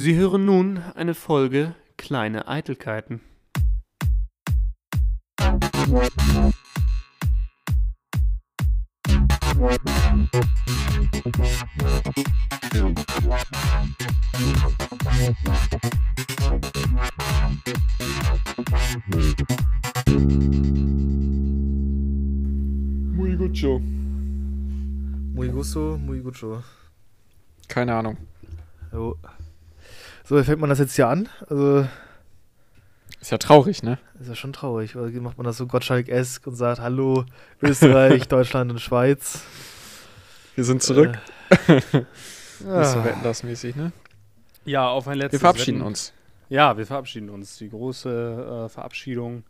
Sie hören nun eine Folge Kleine Eitelkeiten. Muy gucho. Muy gusto, muy gucho. Keine Ahnung. Jo. So, wie fängt man das jetzt hier an? Also, Ist ja traurig, ne? ist ja schon traurig. Oder macht man das so Gottschalk-esk und sagt, hallo, Österreich, Deutschland und Schweiz. Wir sind zurück. Äh, Nicht so ah. wetten das mäßig, ne? Ja, auf ein letztes Wir verabschieden Wetten. uns. Ja, wir verabschieden uns. Die große äh, Verabschiedung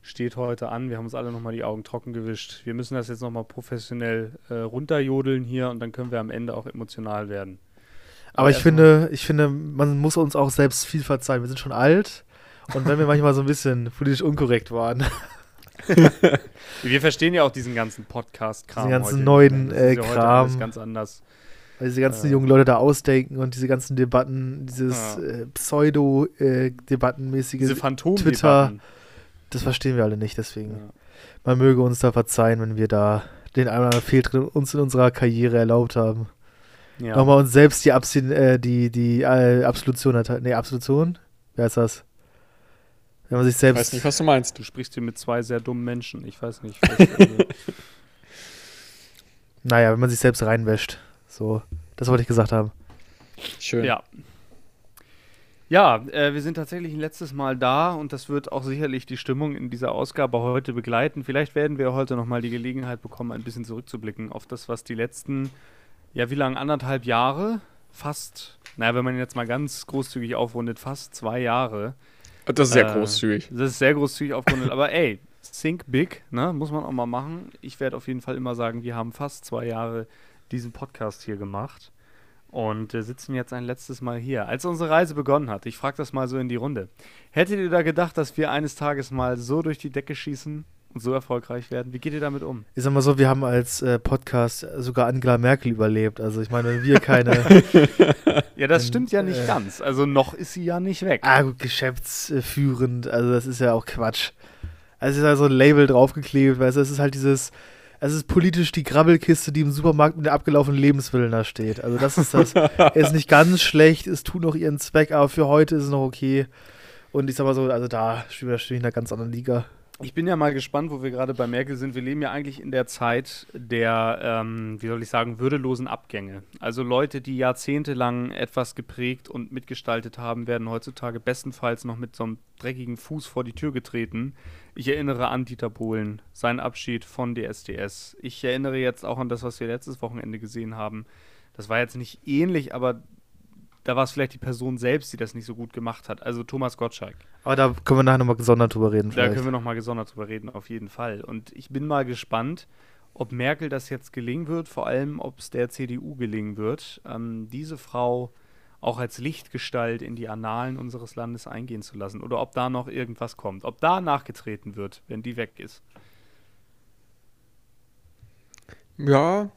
steht heute an. Wir haben uns alle nochmal die Augen trocken gewischt. Wir müssen das jetzt nochmal professionell äh, runterjodeln hier und dann können wir am Ende auch emotional werden. Aber ich erstmal- finde, ich finde, man muss uns auch selbst viel verzeihen. Wir sind schon alt. Und wenn wir manchmal so ein bisschen politisch unkorrekt waren, Wir verstehen ja auch diesen ganzen Podcast-Kram. Diesen ganzen heute neuen, äh, ja heute Kram. alles ganz anders. weil diese ganzen Ja. jungen Leute da ausdenken und diese ganzen Debatten, dieses Ja. äh, Pseudo-Debattenmäßige, Phantom Twitter- das verstehen wir alle nicht. Deswegen, Ja. man möge uns da verzeihen, wenn wir da den einen oder anderen Fehltritt uns in unserer Karriere erlaubt haben. Ja. Nochmal uns selbst die, Absin äh, die, die äh, Absolution erteilen. Nee, Absolution? Wer ist das? Wenn man sich Ich selbst. weiß nicht, was du meinst. Du sprichst hier mit zwei sehr dummen Menschen. Ich weiß nicht. naja, wenn man sich selbst reinwäscht. So, das wollte ich gesagt haben. Schön. Ja. Ja, äh, wir sind tatsächlich ein letztes Mal da und das wird auch sicherlich die Stimmung in dieser Ausgabe heute begleiten. Vielleicht werden wir heute nochmal die Gelegenheit bekommen, ein bisschen zurückzublicken auf das, was die letzten, ja, wie lange, anderthalb Jahre, fast, naja, wenn man jetzt mal ganz großzügig aufrundet, fast zwei Jahre. Das ist sehr Äh, großzügig. Das ist sehr großzügig aufgerundet, aber ey, think big, ne, muss man auch mal machen. Ich werde auf jeden Fall immer sagen, wir haben fast zwei Jahre diesen Podcast hier gemacht und äh, sitzen jetzt ein letztes Mal hier. Als unsere Reise begonnen hat, ich frage das mal so in die Runde, hättet ihr da gedacht, dass wir eines Tages mal so durch die Decke schießen und so erfolgreich werden? Wie geht ihr damit um? Ich sag mal so, wir haben als äh, Podcast sogar Angela Merkel überlebt. Also ich meine, wenn wir keine Ja, das Ähm, stimmt ja nicht äh, ganz. Also noch ist sie ja nicht weg. ah, gut, geschäftsführend, also das ist ja auch Quatsch. Also es ist ja so ein Label draufgeklebt, weißt du, es ist halt dieses, es ist politisch die Grabbelkiste, die im Supermarkt mit der abgelaufenen Lebensmitteln da steht. Also das ist das, ist nicht ganz schlecht, es tut noch ihren Zweck, aber für heute ist es noch okay. Und ich sag mal so, also da stehe ich in einer ganz anderen Liga. Ich bin ja mal gespannt, wo wir gerade bei Merkel sind. Wir leben ja eigentlich in der Zeit der, ähm, wie soll ich sagen, würdelosen Abgänge. Also Leute, die jahrzehntelang etwas geprägt und mitgestaltet haben, werden heutzutage bestenfalls noch mit so einem dreckigen Fuß vor die Tür getreten. Ich erinnere an Dieter Bohlen, seinen Abschied von DSDS. Ich erinnere jetzt auch an das, was wir letztes Wochenende gesehen haben. Das war jetzt nicht ähnlich, aber da war es vielleicht die Person selbst, die das nicht so gut gemacht hat. Also Thomas Gottschalk. Aber da können wir nachher nochmal gesondert drüber reden. Da Vielleicht. können wir nochmal gesondert drüber reden, auf jeden Fall. Und ich bin mal gespannt, ob Merkel das jetzt gelingen wird, vor allem ob es der CDU gelingen wird, ähm, diese Frau auch als Lichtgestalt in die Annalen unseres Landes eingehen zu lassen. Oder ob da noch irgendwas kommt. Ob da nachgetreten wird, wenn die weg ist. Ja,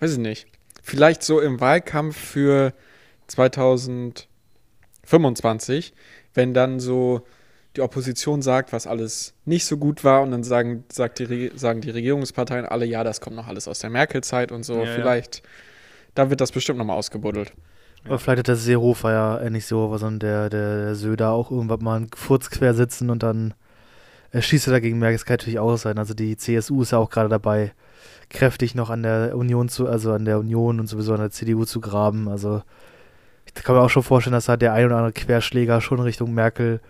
weiß ich nicht. Vielleicht so im Wahlkampf für 2025, wenn dann so die Opposition sagt, was alles nicht so gut war und dann sagen, sagt die, sagen die Regierungsparteien alle, ja, das kommt noch alles aus der Merkel-Zeit und so. Ja, ja. Vielleicht, da wird das bestimmt nochmal ausgebuddelt. Aber vielleicht hat der Seehofer ja, äh, nicht Seehofer, sondern der, der, der Söder auch irgendwann mal einen Furz quer sitzen und dann äh, schießt er dagegen Merkel. Das kann natürlich auch sein. Also die CSU ist ja auch gerade dabei, kräftig noch an der Union zu, also an der Union und sowieso an der CDU zu graben. Also ich kann mir auch schon vorstellen, dass da der ein oder andere Querschläger schon Richtung Merkel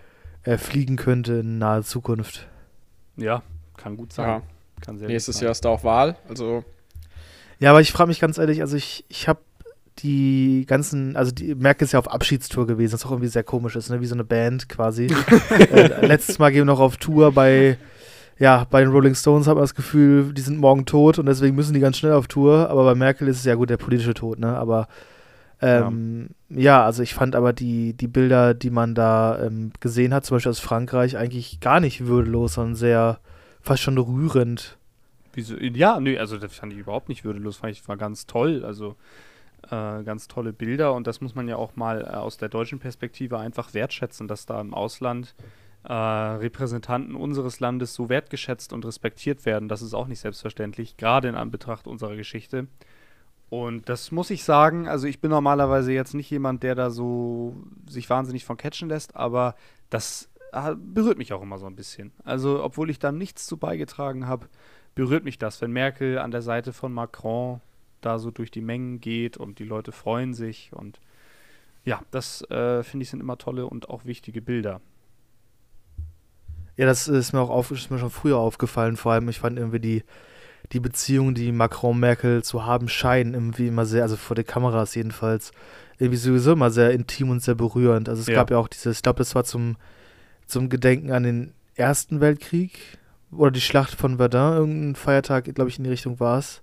äh, fliegen könnte in naher Zukunft. Ja, kann gut sein. Ja. Kann sehr Nächstes gut Jahr ist da auch Wahl. Also, Ja, aber ich frage mich ganz ehrlich, also ich, ich habe die ganzen, also die Merkel ist ja auf Abschiedstour gewesen, was auch irgendwie sehr komisch ist, ne? wie so eine Band quasi. äh, letztes Mal gehen wir noch auf Tour bei, ja, bei den Rolling Stones hat man das Gefühl, die sind morgen tot und deswegen müssen die ganz schnell auf Tour, aber bei Merkel ist es ja gut, der politische Tod, ne, aber ähm, ja. also ich fand aber die, die Bilder, die man da ähm, gesehen hat, zum Beispiel aus Frankreich, eigentlich gar nicht würdelos, sondern sehr, fast schon rührend. Wieso? Ja, nö, also das fand ich überhaupt nicht würdelos, fand ich war ganz toll. Also äh, ganz tolle Bilder und das muss man ja auch mal äh, aus der deutschen Perspektive einfach wertschätzen, dass da im Ausland äh, Repräsentanten unseres Landes so wertgeschätzt und respektiert werden. Das ist auch nicht selbstverständlich, gerade in Anbetracht unserer Geschichte. Und das muss ich sagen, also ich bin normalerweise jetzt nicht jemand, der da so sich wahnsinnig von catchen lässt, aber das äh, berührt mich auch immer so ein bisschen. Also, obwohl ich da nichts zu beigetragen habe, berührt mich das, wenn Merkel an der Seite von Macron da so durch die Mengen geht und die Leute freuen sich und ja, das äh, finde ich sind immer tolle und auch wichtige Bilder. Ja, das ist mir auch auf, ist mir schon früher aufgefallen. Vor allem, ich fand irgendwie die, die Beziehung, die Macron Merkel zu haben scheinen, irgendwie immer sehr, also vor den Kameras jedenfalls, irgendwie sowieso immer sehr intim und sehr berührend. Also es ja. gab ja auch dieses, ich glaube, das war zum, zum Gedenken an den Ersten Weltkrieg oder die Schlacht von Verdun, irgendein Feiertag, glaube ich, in die Richtung war es.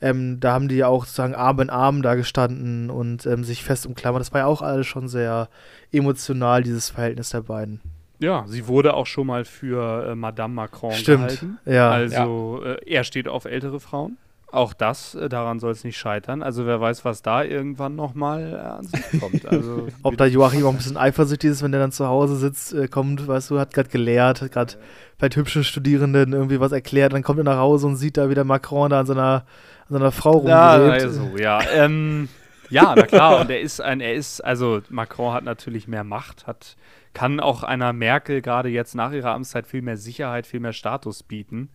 Ähm, da haben die ja auch sozusagen Arm in Arm da gestanden und ähm, sich fest umklammert. Das war ja auch alles schon sehr emotional, dieses Verhältnis der beiden. Ja, sie wurde auch schon mal für äh, Madame Macron Stimmt. gehalten. Ja. Also ja. Äh, er steht auf ältere Frauen. Auch das, äh, daran soll es nicht scheitern. Also wer weiß, was da irgendwann nochmal äh, an sich kommt. Also, Ob da Joachim auch ein bisschen eifersüchtig ist, wenn der dann zu Hause sitzt, äh, kommt, weißt du, hat gerade gelehrt, hat gerade vielleicht hübschen Studierenden irgendwie was erklärt, dann kommt er nach Hause und sieht da wieder Macron da an seiner, an seiner Frau rumgelebt. Ja, also, ja. Ähm, ja, na klar. Und er ist ein, er ist, also Macron hat natürlich mehr Macht, hat, kann auch einer Merkel gerade jetzt nach ihrer Amtszeit viel mehr Sicherheit, viel mehr Status bieten.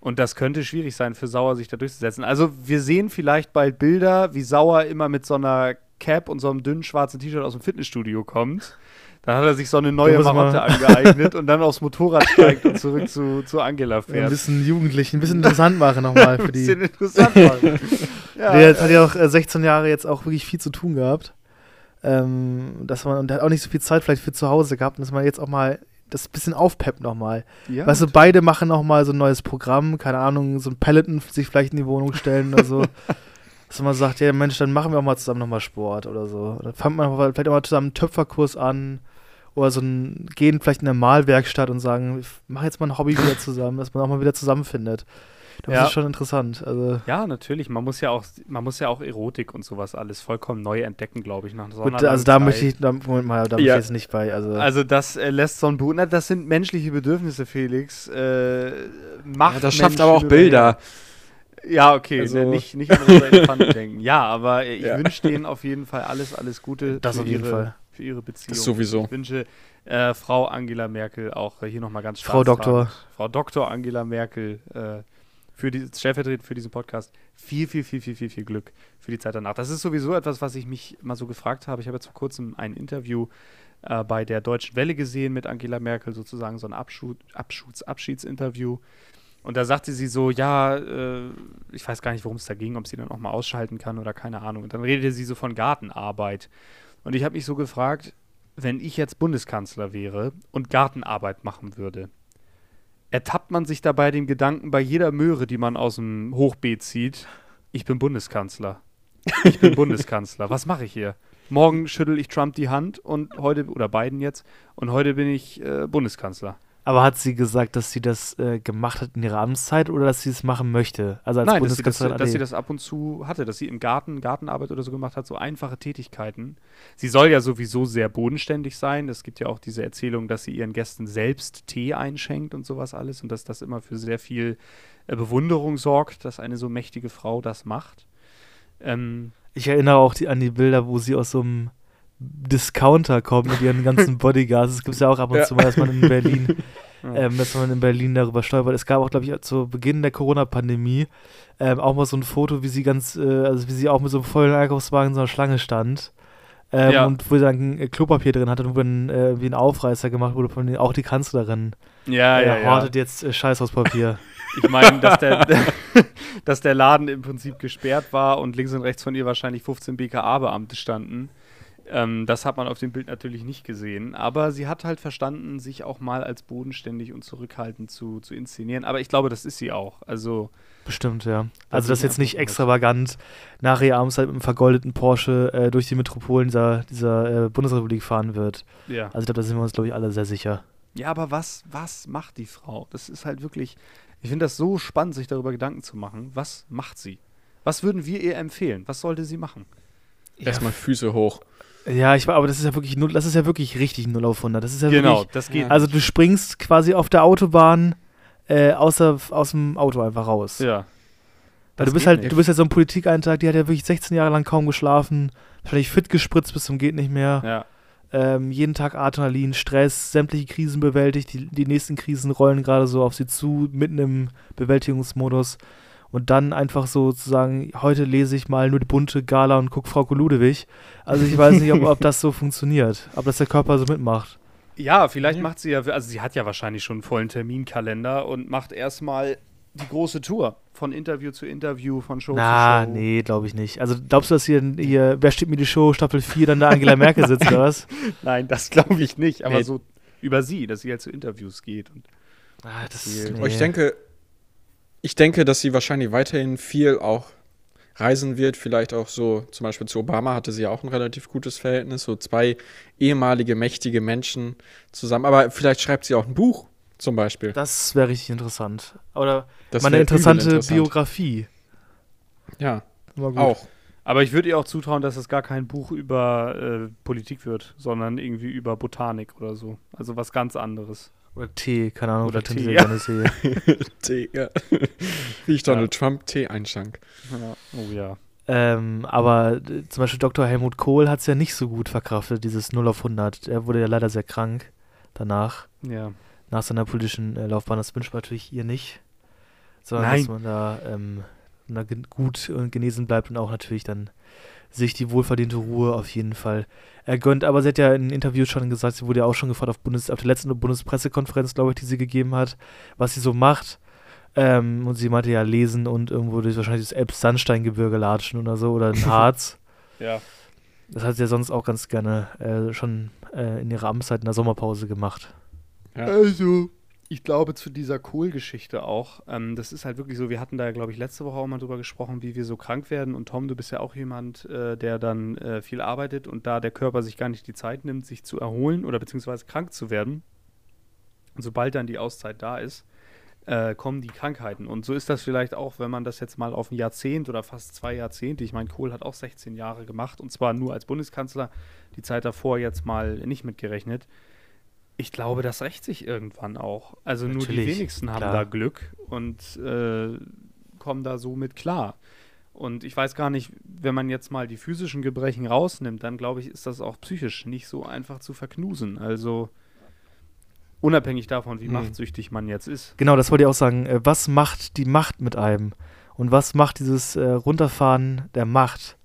Und das könnte schwierig sein für Sauer, sich da durchzusetzen. Also wir sehen vielleicht bald Bilder, wie Sauer immer mit so einer Cap und so einem dünnen schwarzen T-Shirt aus dem Fitnessstudio kommt. Dann hat er sich so eine neue Marotte angeeignet und dann aufs Motorrad steigt und zurück zu, zu Angela fährt. Ein bisschen jugendlich, ein bisschen interessant machen nochmal für die. Ein bisschen interessant machen. ja, Der hat ja auch 16 äh, Jahre jetzt auch wirklich viel zu tun gehabt. Ähm, dass man, und der hat auch nicht so viel Zeit vielleicht für zu Hause gehabt und dass man jetzt auch mal das bisschen aufpeppt nochmal. Ja, weißt du, beide machen nochmal so ein neues Programm, keine Ahnung, so ein Peloton sich vielleicht in die Wohnung stellen oder so. dass man sagt, ja Mensch, dann machen wir auch mal zusammen nochmal Sport oder so. Dann fangt man vielleicht auch mal zusammen einen Töpferkurs an oder so ein, gehen vielleicht in eine Malwerkstatt und sagen, ich mache jetzt mal ein Hobby wieder zusammen, dass man auch mal wieder zusammenfindet. Das ja. ist schon interessant. Also ja, natürlich. Man muss ja auch, man muss ja auch Erotik und sowas alles vollkommen neu entdecken, glaube ich, nach so Gut, Also da möchte ich, da, Moment mal, da ja. ich jetzt nicht bei. Also, also das äh, lässt so ein Buch, na, das sind menschliche Bedürfnisse, Felix. Äh, macht ja, das schafft aber auch Bilder. Ja, okay, also, nicht, nicht an unsere Elefanten denken. Ja, aber ich ja. wünsche denen auf jeden Fall alles, alles Gute das für, auf jeden ihre, Fall. für ihre Beziehung. Das sowieso. Ich wünsche äh, Frau Angela Merkel auch äh, hier nochmal ganz stark. Frau Doktor. Frau Doktor Angela Merkel äh, für die, stellvertretend für diesen Podcast viel, viel, viel, viel, viel, viel Glück für die Zeit danach. Das ist sowieso etwas, was ich mich mal so gefragt habe. Ich habe jetzt vor kurzem ein Interview äh, bei der Deutschen Welle gesehen mit Angela Merkel, sozusagen so ein Abschuss, Abschuss, Abschiedsinterview. Und da sagte sie so, ja, äh, ich weiß gar nicht, worum es da ging, ob sie dann auch mal ausschalten kann oder keine Ahnung. Und dann redete sie so von Gartenarbeit. Und ich habe mich so gefragt, wenn ich jetzt Bundeskanzler wäre und Gartenarbeit machen würde, ertappt man sich dabei den Gedanken bei jeder Möhre, die man aus dem Hochbeet zieht, ich bin Bundeskanzler. Ich bin Bundeskanzler. Was mache ich hier? Morgen schüttel ich Trump die Hand und heute, oder Biden jetzt, und heute bin ich äh, Bundeskanzler. Aber hat sie gesagt, dass sie das äh, gemacht hat in ihrer Amtszeit oder dass sie es machen möchte? Also als Nein, dass sie, das, dass sie das ab und zu hatte, dass sie im Garten Gartenarbeit oder so gemacht hat, so einfache Tätigkeiten. Sie soll ja sowieso sehr bodenständig sein. Es gibt ja auch diese Erzählung, dass sie ihren Gästen selbst Tee einschenkt und sowas alles und dass das immer für sehr viel äh, Bewunderung sorgt, dass eine so mächtige Frau das macht. Ähm, ich erinnere auch die, an die Bilder, wo sie aus so einem Discounter kommt mit ihren ganzen Bodyguards. Das gibt es ja auch ab und ja. zu mal, dass man in Berlin, ähm, dass man in Berlin darüber stolpert. Es gab auch, glaube ich, zu Beginn der Corona-Pandemie ähm, auch mal so ein Foto, wie sie ganz, äh, also wie sie auch mit so einem vollen Einkaufswagen in so einer Schlange stand. Ähm, ja. Und wo sie dann äh, Klopapier drin hatte und wo dann äh, wie ein Aufreißer gemacht wurde von den, auch die Kanzlerin. Ja, äh, ja, ja. Hortet jetzt äh, Scheißhauspapier. Ich meine, dass der, dass der Laden im Prinzip gesperrt war und links und rechts von ihr wahrscheinlich 15 BKA-Beamte standen. Ähm, das hat man auf dem Bild natürlich nicht gesehen. Aber sie hat halt verstanden, sich auch mal als bodenständig und zurückhaltend zu, zu inszenieren. Aber ich glaube, das ist sie auch. Also. Bestimmt, ja. Also, das jetzt nicht extravagant nach ihrer Amtszeit mit einem vergoldeten Porsche äh, durch die Metropolen dieser, dieser äh, Bundesrepublik fahren wird. Ja. Also, ich glaube, da sind wir uns, glaube ich, alle sehr sicher. Ja, aber was, was macht die Frau? Das ist halt wirklich. Ich finde das so spannend, sich darüber Gedanken zu machen. Was macht sie? Was würden wir ihr empfehlen? Was sollte sie machen? Erstmal Füße hoch. Ja, ich war, aber das ist ja wirklich null, das ist ja wirklich richtig 0 auf 100. Das ist ja Genau, wirklich, das geht. Also du springst quasi auf der Autobahn äh, außer, aus dem Auto einfach raus. ja. Weil du bist halt, nicht. du bist ja so ein Politikeintrag, die hat ja wirklich 16 Jahre lang kaum geschlafen, wahrscheinlich fit gespritzt bis zum geht nicht mehr. Ja. Ähm, jeden Tag Adrenalin, Stress, sämtliche Krisen bewältigt, die, die nächsten Krisen rollen gerade so auf sie zu, mitten im Bewältigungsmodus. Und dann einfach so zu sagen, heute lese ich mal nur die bunte Gala und guck Frau Ludewig. Also ich weiß nicht, ob, ob das so funktioniert, ob das der Körper so mitmacht. Ja, vielleicht Ja. macht sie ja, also sie hat ja wahrscheinlich schon einen vollen Terminkalender und macht erstmal die große Tour. Von Interview zu Interview, von Show Na, zu Show. nee, glaube ich nicht. Also glaubst du, dass hier, hier Wer steht mir die Show, Staffel 4, dann da Angela Merkel sitzt oder was? Nein, das glaube ich nicht. Aber Nee. so über sie, dass sie halt zu Interviews geht. Und Ah, das Nee. Aber ich denke, ich denke, dass sie wahrscheinlich weiterhin viel auch reisen wird. Vielleicht auch so, zum Beispiel zu Obama hatte sie ja auch ein relativ gutes Verhältnis. So zwei ehemalige mächtige Menschen zusammen. Aber vielleicht schreibt sie auch ein Buch, zum Beispiel. Das wäre richtig interessant. Oder Das mal eine interessante interessant. Biografie. Ja, auch. Aber ich würde ihr auch zutrauen, dass es gar kein Buch über äh, Politik wird, sondern irgendwie über Botanik oder so. Also was ganz anderes. Oder Tee, keine Ahnung, Oder Tee, ja. gerne Tee. Tee, ja. Wie ich Donald Trump Tee einschank. Ja. Oh ja. ähm, aber äh, zum Beispiel Dr. Helmut Kohl hat es ja nicht so gut verkraftet, dieses 0 auf 100. Er wurde ja leider sehr krank danach, Ja. nach seiner politischen äh, Laufbahn. Das wünscht man natürlich ihr nicht. Sondern Nein. dass man da, ähm, da gut und genesen bleibt und auch natürlich dann sich die wohlverdiente Ruhe auf jeden Fall ergönnt. Aber sie hat ja in Interviews schon gesagt, sie wurde ja auch schon gefragt auf, Bundes, auf der letzten Bundespressekonferenz, glaube ich, die sie gegeben hat, was sie so macht. Ähm, und sie meinte ja lesen und irgendwo durch wahrscheinlich das Elbsandsteingebirge latschen oder so oder in Harz. Ja. das hat sie ja sonst auch ganz gerne äh, schon äh, in ihrer Amtszeit in der Sommerpause gemacht. Ja. Also, ich glaube zu dieser Kohl-Geschichte auch. Ähm, das ist halt wirklich so, wir hatten da, glaube ich, letzte Woche auch mal drüber gesprochen, wie wir so krank werden. Und Tom, du bist ja auch jemand, äh, der dann äh, viel arbeitet und da der Körper sich gar nicht die Zeit nimmt, sich zu erholen oder beziehungsweise krank zu werden. Und sobald dann die Auszeit da ist, äh, kommen die Krankheiten. Und so ist das vielleicht auch, wenn man das jetzt mal auf ein Jahrzehnt oder fast zwei Jahrzehnte, ich meine, Kohl hat auch 16 Jahre gemacht und zwar nur als Bundeskanzler, die Zeit davor jetzt mal nicht mitgerechnet. Ich glaube, das rächt sich irgendwann auch. Also nur die Natürlich, wenigsten haben klar. da Glück und äh, kommen da so mit klar. Und ich weiß gar nicht, wenn man jetzt mal die physischen Gebrechen rausnimmt, dann glaube ich, ist das auch psychisch nicht so einfach zu verknusen. Also unabhängig davon, wie Hm. machtsüchtig man jetzt ist. Genau, das wollte ich auch sagen. Äh, was macht die Macht mit einem? Und was macht dieses äh, Runterfahren der Macht?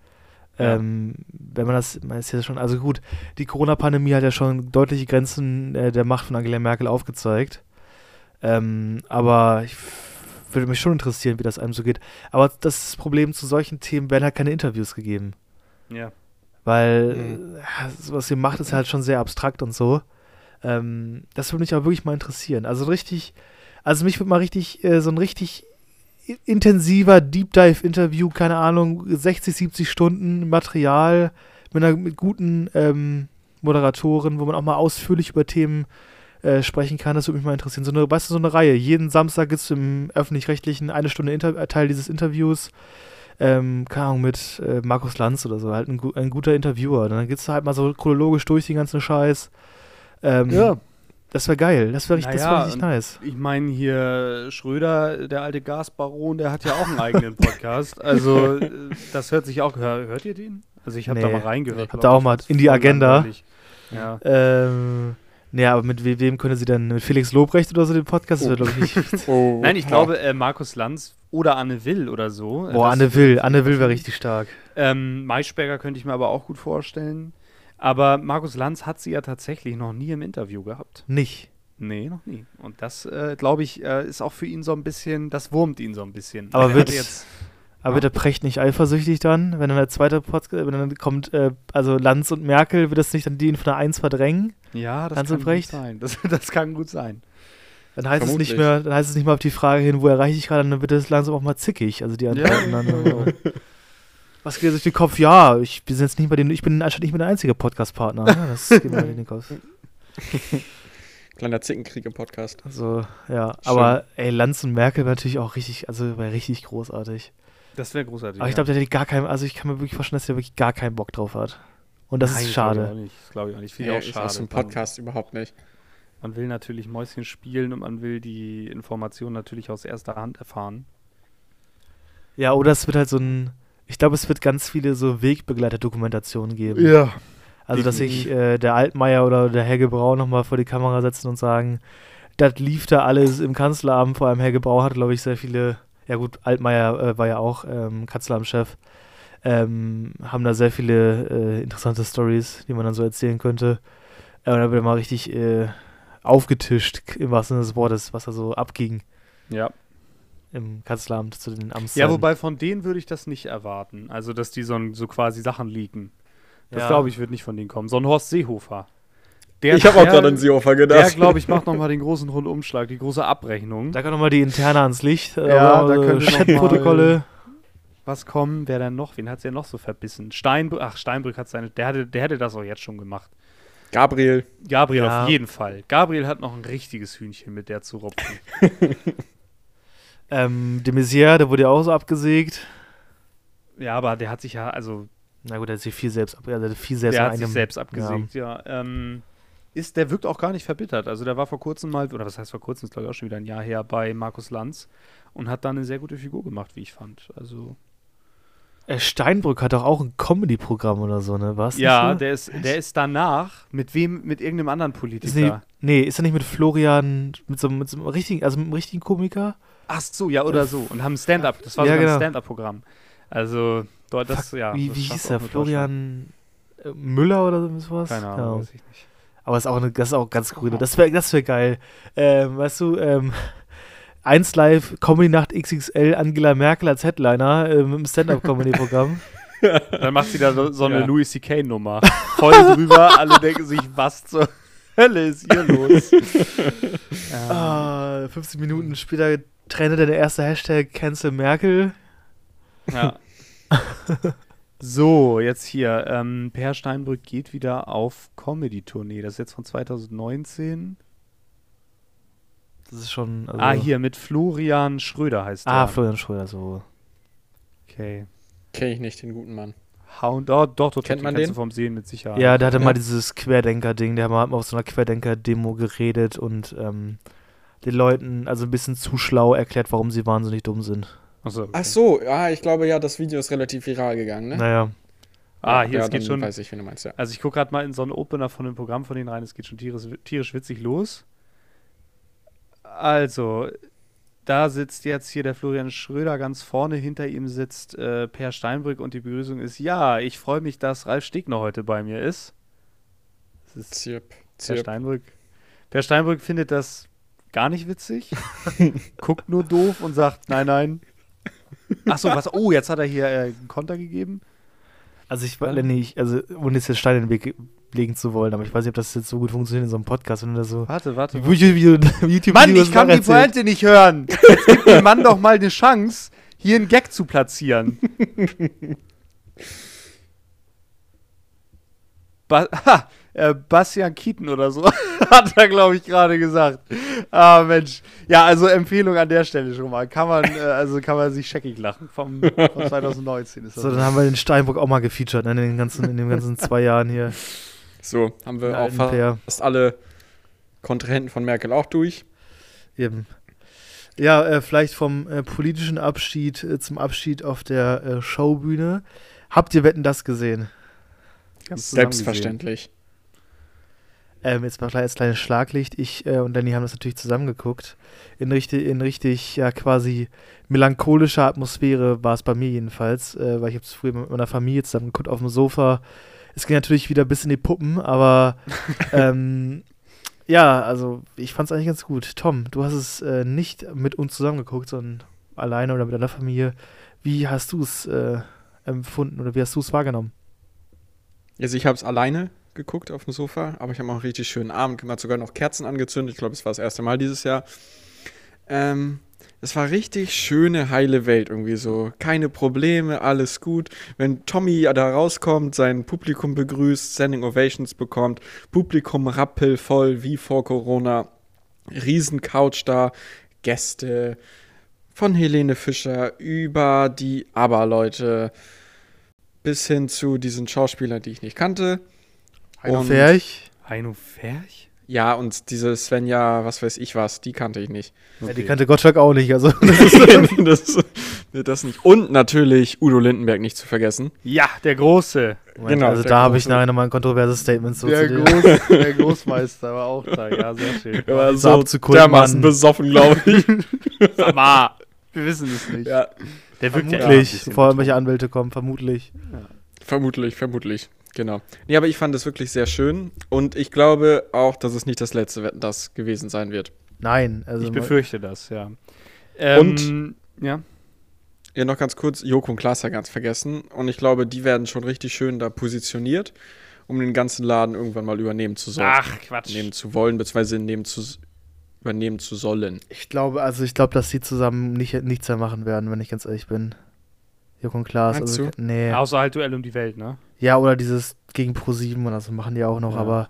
Ja. Ähm, wenn man das, man ist ja schon, also gut, die Corona-Pandemie hat ja schon deutliche Grenzen äh, der Macht von Angela Merkel aufgezeigt. Ähm, aber ich würde mich schon interessieren, wie das einem so geht. Aber das Problem zu solchen Themen werden halt keine Interviews gegeben. Ja. Weil Mhm. äh, was sie macht, ist halt schon sehr abstrakt und so. Ähm, das würde mich aber wirklich mal interessieren. Also richtig, also mich würde mal richtig, äh, so ein richtig intensiver Deep Dive-Interview, keine Ahnung, 60, 70 Stunden Material mit einer mit guten ähm, Moderatoren, wo man auch mal ausführlich über Themen äh, sprechen kann, das würde mich mal interessieren. So eine, weißt du, so eine Reihe. Jeden Samstag gibt es im öffentlich-rechtlichen eine Stunde Inter äh, Teil dieses Interviews ähm, keine Ahnung, mit äh, Markus Lanz oder so, halt ein, ein guter Interviewer. Dann geht's halt mal so chronologisch durch den ganzen Scheiß. Ähm, Das wäre geil, das wäre richtig, das wär Naja, richtig nice. Ich meine, hier Schröder, der alte Gasbaron, der hat ja auch einen eigenen Podcast. Also, das hört sich auch. Hör, hört ihr den? Also, ich habe da Nee. mal reingehört. Habt ihr auch mal in die Agenda? Ja. Ähm, naja, aber mit we- wem könnte sie denn, mit Felix Lobrecht oder so den Podcast? Das wäre, glaube ich, nicht. Oh. Nein, ich glaube, äh, Markus Lanz oder Anne Will oder so. Boah, Anne Will, Anne Will wäre richtig stark. Ähm, Maischberger könnte ich mir aber auch gut vorstellen. Aber Markus Lanz hat sie ja tatsächlich noch nie im Interview gehabt. Nicht. Nee, noch nie. Und das, äh, glaube ich, äh, ist auch für ihn so ein bisschen, das wurmt ihn so ein bisschen. Aber er wird- jetzt. Aber Ja. wird der Precht nicht eifersüchtig dann, wenn dann der zweite Podcast, wenn dann kommt, äh, also Lanz und Merkel, wird das nicht dann die von der Eins verdrängen? Ja, das Hans kann gut Brecht? sein. Das, das kann gut sein. Dann heißt es nicht Vermutlich. mehr, dann heißt es nicht mehr auf die Frage hin, wo erreiche ich gerade, dann wird es langsam auch mal zickig. Also die Antworten dann. Was geht durch den Kopf? Ja, ich bin jetzt nicht mehr den, ich bin anscheinend nicht mehr der einzige Podcast-Partner. Ne? Das geht mir in den Kopf. Kleiner Zickenkrieg im Podcast. Also, ja. Aber ey, Lanz und Merkel war natürlich auch richtig, also war richtig großartig. Das wäre großartig. Aber ich glaube, der hätte gar keinen, also ich kann mir wirklich vorstellen, dass der wirklich gar keinen Bock drauf hat. Und das ist schade. Glaube ich, auch nicht. Finde ich auch ich schade. aus dem Podcast überhaupt nicht. Man, man will natürlich Mäuschen spielen und man will die Informationen natürlich aus erster Hand erfahren. Ja, oder es wird halt so ein, ich glaube, es wird ganz viele so Wegbegleiter-Dokumentationen geben. Ja. Also, dass sich äh, der Altmaier oder der Helge Brau nochmal vor die Kamera setzen und sagen, das lief da alles im Kanzleramt. Vor allem Helge Brau hat, glaube ich, sehr viele, ja gut, Altmaier äh, war ja auch ähm, Kanzleramtschef, ähm, haben da sehr viele äh, interessante Stories, die man dann so erzählen könnte. Äh, und da wird mal richtig äh, aufgetischt, im wahrsten Sinne des Wortes, was da so abging Ja. Im Kanzleramt zu den Amtszeiten. Ja, wobei von denen würde ich das nicht erwarten. Also, dass die so, so quasi Sachen leaken. Das Ja. glaube ich, wird nicht von denen kommen. So ein Horst Seehofer. Der, ich habe auch der- gerade an Seehofer Der, gedacht. glaube ich, macht nochmal den großen Rundumschlag, die große Abrechnung. Da kann nochmal die Interne ans Licht. äh, Ja, aber, da äh, könnte noch Chatprotokolle. Was kommen? Wer denn noch? Wen hat es ja noch so verbissen? Steinbrück, ach, Steinbrück hat seine, der, hatte, der hätte das auch jetzt schon gemacht. Gabriel. Gabriel Ja. auf jeden Fall. Gabriel hat noch ein richtiges Hühnchen mit der zu rupfen. Ähm, de Maizière, der wurde ja auch so abgesägt. ja, aber der hat sich ja, also Na gut, der hat sich viel selbst, ab, also viel selbst der hat sich selbst abgesägt, ja. Ähm, ist, der wirkt auch gar nicht verbittert. Also der war vor kurzem mal, oder was heißt vor kurzem, ist glaube ich auch schon wieder ein Jahr her, bei Markus Lanz und hat da eine sehr gute Figur gemacht, wie ich fand. Also Äh, Steinbrück hat doch auch ein Comedy-Programm oder so, ne? Was? ja, der ist, der ist danach mit wem, mit irgendeinem anderen ist Politiker. nicht, nee, ist er nicht mit Florian, mit so, mit so einem richtigen, also mit einem richtigen Komiker? Ach so, ja, oder so. Und haben ein Stand-up. Das war Ja, sogar genau. ein Stand-up-Programm. Also, dort, das, Fuck, ja. wie das wie hieß der? Florian äh, Müller oder sowas? Keine Ahnung, Ja. weiß ich nicht. Aber ist auch eine, das ist auch ganz cool. Das wäre das wär geil. Ähm, weißt du, ähm, 1 Live Comedy Nacht XXL Angela Merkel als Headliner äh, mit dem Stand-Up-Comedy-Programm. Dann macht sie da so, so eine Ja. Louis C.K.-Nummer. Voll drüber, alle denken sich, was zur Hölle ist hier los? ähm, ah, 15 Minuten später trennt der erste Hashtag Cancel Merkel. ja. So, jetzt hier. Ähm, per Steinbrück geht wieder auf Comedy-Tournee. Das ist jetzt von 2019. Das ist schon. Also, ah, hier mit Florian Schröder heißt Ah, der. Florian Schröder, so. Okay. Kenne ich nicht, den guten Mann. Hound, oh, doch, doch, Kennt man kennst den? du vom Sehen mit Sicherheit. Ja, der hatte Ja. mal dieses Querdenker-Ding, der hat mal auf so einer Querdenker-Demo geredet und ähm, den Leuten also ein bisschen zu schlau erklärt, warum sie wahnsinnig dumm sind. Achso, okay. Ach so, ja, ich glaube ja, das Video ist relativ viral gegangen, ne? Naja. Ah, Ja, hier, ja, es geht schon. weiß ich, wen du meinst, ja. Also ich gucke gerade mal in so einen Opener von dem Programm von denen rein, es geht schon tierisch, tierisch witzig los. Also, da sitzt jetzt hier der Florian Schröder ganz vorne, hinter ihm sitzt äh, Per Steinbrück und die Begrüßung ist, ja, ich freue mich, dass Ralf Stegner heute bei mir ist. Das ist Zirp, Per zirp. Steinbrück. Per Steinbrück findet das gar nicht witzig, guckt nur doof und sagt, nein, nein. Achso, was? Oh, jetzt hat er hier äh, einen Konter gegeben. Also ich weiß nicht, also ohne jetzt den Stein in den Weg legen zu wollen, aber ich weiß nicht, ob das jetzt so gut funktioniert in so einem Podcast, wenn du so Warte, warte. YouTube Mann, ich kann die Pointe nicht hören. Jetzt gib dem Mann doch mal eine Chance, hier einen Gag zu platzieren. Ba ha, äh, Bastian Kieten oder so, hat er, glaube ich, gerade gesagt. Ah, Mensch. Ja, also Empfehlung an der Stelle schon mal. Kann man, äh, also kann man sich scheckig lachen. Vom, von 2019 ist das. So, dann haben wir den Steinbock auch mal gefeatured, ne, in den ganzen, in den ganzen zwei Jahren hier. So, haben wir auch fast alle Kontrahenten von Merkel auch durch. Eben. Ja, äh, vielleicht vom äh, politischen Abschied äh, zum Abschied auf der äh, Showbühne. Habt ihr Wetten das gesehen? Ganz Selbstverständlich. Ähm, jetzt mal als kleines Schlaglicht. Ich äh, und Danny haben das natürlich zusammengeguckt. In richtig, in richtig, ja, quasi melancholischer Atmosphäre war es bei mir jedenfalls, äh, weil ich habe es früher mit meiner Familie zusammen geguckt auf dem Sofa. Es ging natürlich wieder bis in die Puppen, aber ähm, ja, also ich fand es eigentlich ganz gut. Tom, du hast es äh, nicht mit uns zusammengeguckt, sondern alleine oder mit deiner Familie. Wie hast du es äh, empfunden oder wie hast du es wahrgenommen? Also ich habe es alleine geguckt auf dem Sofa, aber ich habe auch einen richtig schönen Abend gemacht, sogar noch Kerzen angezündet. Ich glaube, es war das erste Mal dieses Jahr. Ähm, es war richtig schöne, heile Welt irgendwie so. Keine Probleme, alles gut. Wenn Tommy da rauskommt, sein Publikum begrüßt, Standing Ovations bekommt, Publikum rappelvoll wie vor Corona, Riesen Couch da, Gäste, von Helene Fischer über die Aber-Leute bis hin zu diesen Schauspielern, die ich nicht kannte. Heino Und- Ferch. Heino Ferch? Ja, und diese Svenja, was weiß ich was, die kannte ich nicht. Ja, die kannte Gottschalk auch nicht. Also, das, das nicht. Und natürlich Udo Lindenberg nicht zu vergessen. Ja, der Große. Moment, Genau, also da habe ich nachher nochmal ein kontroverses Statement so Der, zu. Groß, der Großmeister war auch da. Ja, sehr schön. Er war so dermaßen Mann. besoffen, glaube ich. Sag mal, wir wissen es nicht. ja, Der ja Vermutlich, ein bisschen bevor irgendwelche Anwälte kommen, vermutlich. vermutlich, vermutlich. Genau. Nee, aber ich fand es wirklich sehr schön. Und ich glaube auch, dass es nicht das letzte Wetten das gewesen sein wird. Nein, also Ich befürchte das, ja. Ähm, ja. Ja, noch ganz kurz, Joko und Klaas ja ganz vergessen. Und ich glaube, die werden schon richtig schön da positioniert, um den ganzen Laden irgendwann mal übernehmen zu sollen. Ach, Quatsch. Nehmen zu wollen, beziehungsweise nehmen zu, übernehmen zu sollen. ich glaube, also ich glaube, dass sie zusammen nicht, nichts mehr machen werden, wenn ich ganz ehrlich bin. Joko und Klaas. Meinst Also, du? nee. Außer halt Duell um die Welt, ne? Ja, oder dieses gegen Pro7 oder so machen die auch noch, Ja. aber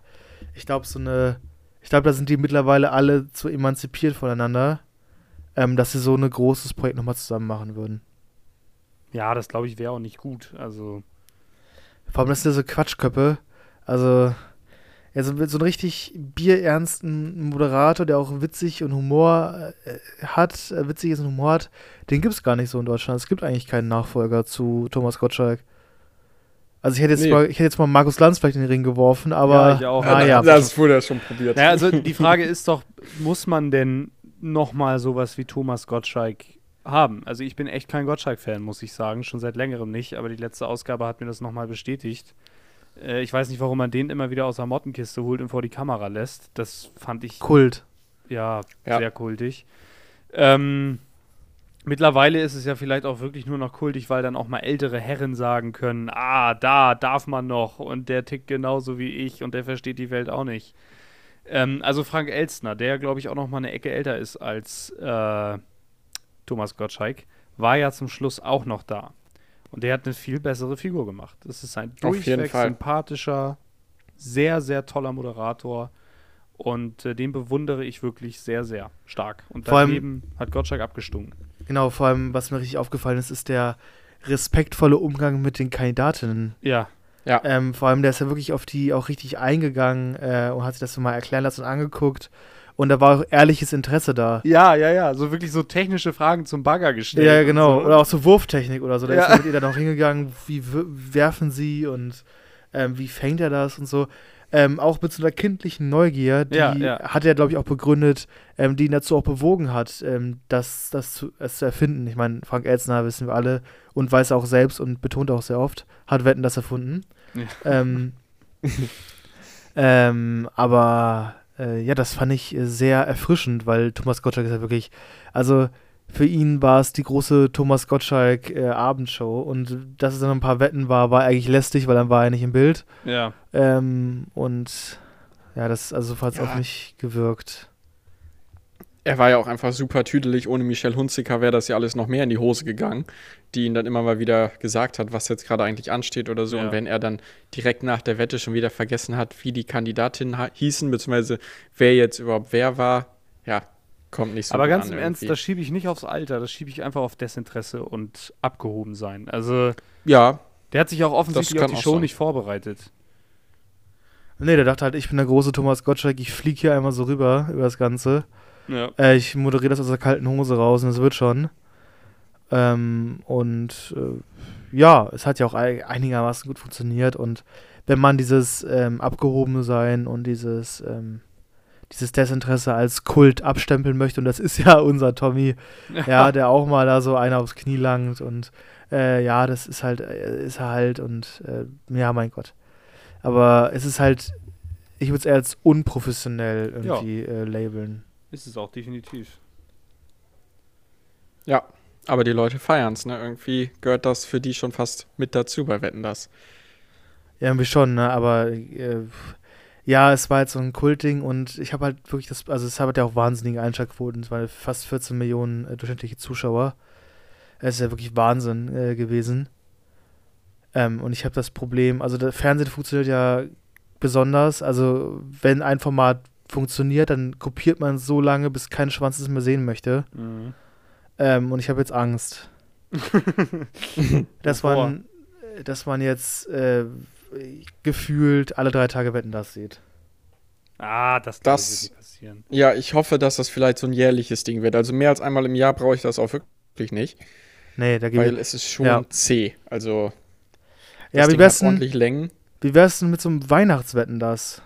ich glaube, so eine. Ich glaube, da sind die mittlerweile alle zu emanzipiert voneinander, ähm, dass sie so ein großes Projekt nochmal zusammen machen würden. Ja, das glaube ich wäre auch nicht gut. Also, Vor allem, das sind ja so Quatschköppe. Also, ja, so, so einen richtig bierernsten Moderator, der auch witzig und Humor äh, hat, äh, witzig ist und Humor hat, den gibt es gar nicht so in Deutschland. Es gibt eigentlich keinen Nachfolger zu Thomas Gottschalk. Also ich hätte jetzt, Nee. mal, ich hätte jetzt mal Markus Lanz vielleicht in den Ring geworfen, aber Ja, ich auch. naja. Das wurde ja schon probiert. naja, also die Frage ist doch, muss man denn nochmal sowas wie Thomas Gottschalk haben? Also ich bin echt kein Gottschalk-Fan, muss ich sagen, schon seit längerem nicht, aber die letzte Ausgabe hat mir das nochmal bestätigt. Äh, ich weiß nicht, warum man den immer wieder aus der Mottenkiste holt und vor die Kamera lässt. Das fand ich Kult. ja, Ja. sehr kultig. Ähm, mittlerweile ist es ja vielleicht auch wirklich nur noch kultig, weil dann auch mal ältere Herren sagen können, ah, da darf man noch und der tickt genauso wie ich und der versteht die Welt auch nicht. Ähm, also Frank Elstner, der glaube ich auch noch mal eine Ecke älter ist als äh, Thomas Gottschalk, war ja zum Schluss auch noch da. Und der hat eine viel bessere Figur gemacht. Das ist ein durchweg sympathischer, sehr, sehr toller Moderator. Und äh, den bewundere ich wirklich sehr, sehr stark. Und Vor allem- daneben hat Gottschalk abgestunken. Genau, vor allem, was mir richtig aufgefallen ist, ist der respektvolle Umgang mit den Kandidatinnen. Ja, Ähm, vor allem, der ist ja wirklich auf die auch richtig eingegangen äh, und hat sich das so mal erklären lassen und angeguckt. Und da war auch ehrliches Interesse da. ja, ja, ja. So wirklich so technische Fragen zum Bagger gestellt. Ja, genau. So. Oder auch so Wurftechnik oder so. Da Ja. ist er mit ihr dann auch hingegangen, wie werfen sie und ähm, wie fängt er das und so. Ähm, auch mit so einer kindlichen Neugier, die Ja, ja. hat er, glaube ich, auch begründet, ähm, die ihn dazu auch bewogen hat, ähm, das, das zu, es zu erfinden. Ich meine, Frank Elzner wissen wir alle und weiß auch selbst und betont auch sehr oft, hat Wetten das erfunden. Ja. Ähm, ähm, aber äh, ja, das fand ich äh, sehr erfrischend, weil Thomas Gottschalk ist ja wirklich, also für ihn war es die große Thomas Gottschalk äh, Abendshow und dass es dann ein paar Wetten war, war eigentlich lästig, weil dann war er nicht im Bild. Ja. Ähm, und ja, das also hat es Ja. auf mich gewirkt. Er war ja auch einfach super tüdelig. Ohne Michelle Hunziker wäre das ja alles noch mehr in die Hose gegangen, die ihn dann immer mal wieder gesagt hat, was jetzt gerade eigentlich ansteht oder so. Ja. Und wenn er dann direkt nach der Wette schon wieder vergessen hat, wie die Kandidatinnen hießen, beziehungsweise wer jetzt überhaupt wer war, ja, kommt nicht so Aber ganz an im Ernst, irgendwie. das schiebe ich nicht aufs Alter, das schiebe ich einfach auf Desinteresse und abgehoben sein. Also, Ja, der hat sich auch offensichtlich auf die Show sein. nicht vorbereitet. Nee, der dachte halt, ich bin der große Thomas Gottschalk, ich fliege hier einmal so rüber über das Ganze. Ja. Äh, ich moderiere das aus der kalten Hose raus und es wird schon. Ähm, und äh, ja, es hat ja auch ei- einigermaßen gut funktioniert. Und wenn man dieses ähm, Abgehobensein und dieses, ähm, dieses Desinteresse als Kult abstempeln möchte, und das ist ja unser Tommy, ja, der auch mal da so einer aufs Knie langt und äh, ja, das ist halt, äh, ist er halt und äh, ja, mein Gott. Aber es ist halt, ich würde es eher als unprofessionell irgendwie äh, labeln. Ist es auch definitiv. ja. Aber die Leute feiern es, ne? Irgendwie gehört das für die schon fast mit dazu bei Wetten das. Ja, irgendwie schon, ne? Aber äh, ja, es war halt so ein Kultding und ich habe halt wirklich das, also es hat ja auch wahnsinnige Einschaltquoten, es waren fast 14 Millionen äh, durchschnittliche Zuschauer. Es ist ja wirklich Wahnsinn äh, gewesen. Ähm, und ich habe das Problem, also der Fernsehen funktioniert ja besonders, also wenn ein Format funktioniert, dann kopiert man es so lange, bis kein Schwanz es mehr sehen möchte. Mhm. Ähm, und ich habe jetzt Angst. dass, man, dass man jetzt äh, gefühlt alle drei Tage Wetten das sieht. Ah, das, Das- das wird nicht passieren. Ja, ich hoffe, dass das vielleicht so ein jährliches Ding wird. Also mehr als einmal im Jahr brauche ich das auch wirklich nicht, Nee, da weil geht. es ist schon Ja. zäh. Also Ja, das wie Ding wär's hat denn, ordentlich Längen. wie wär's denn mit so einem Weihnachtswetten das?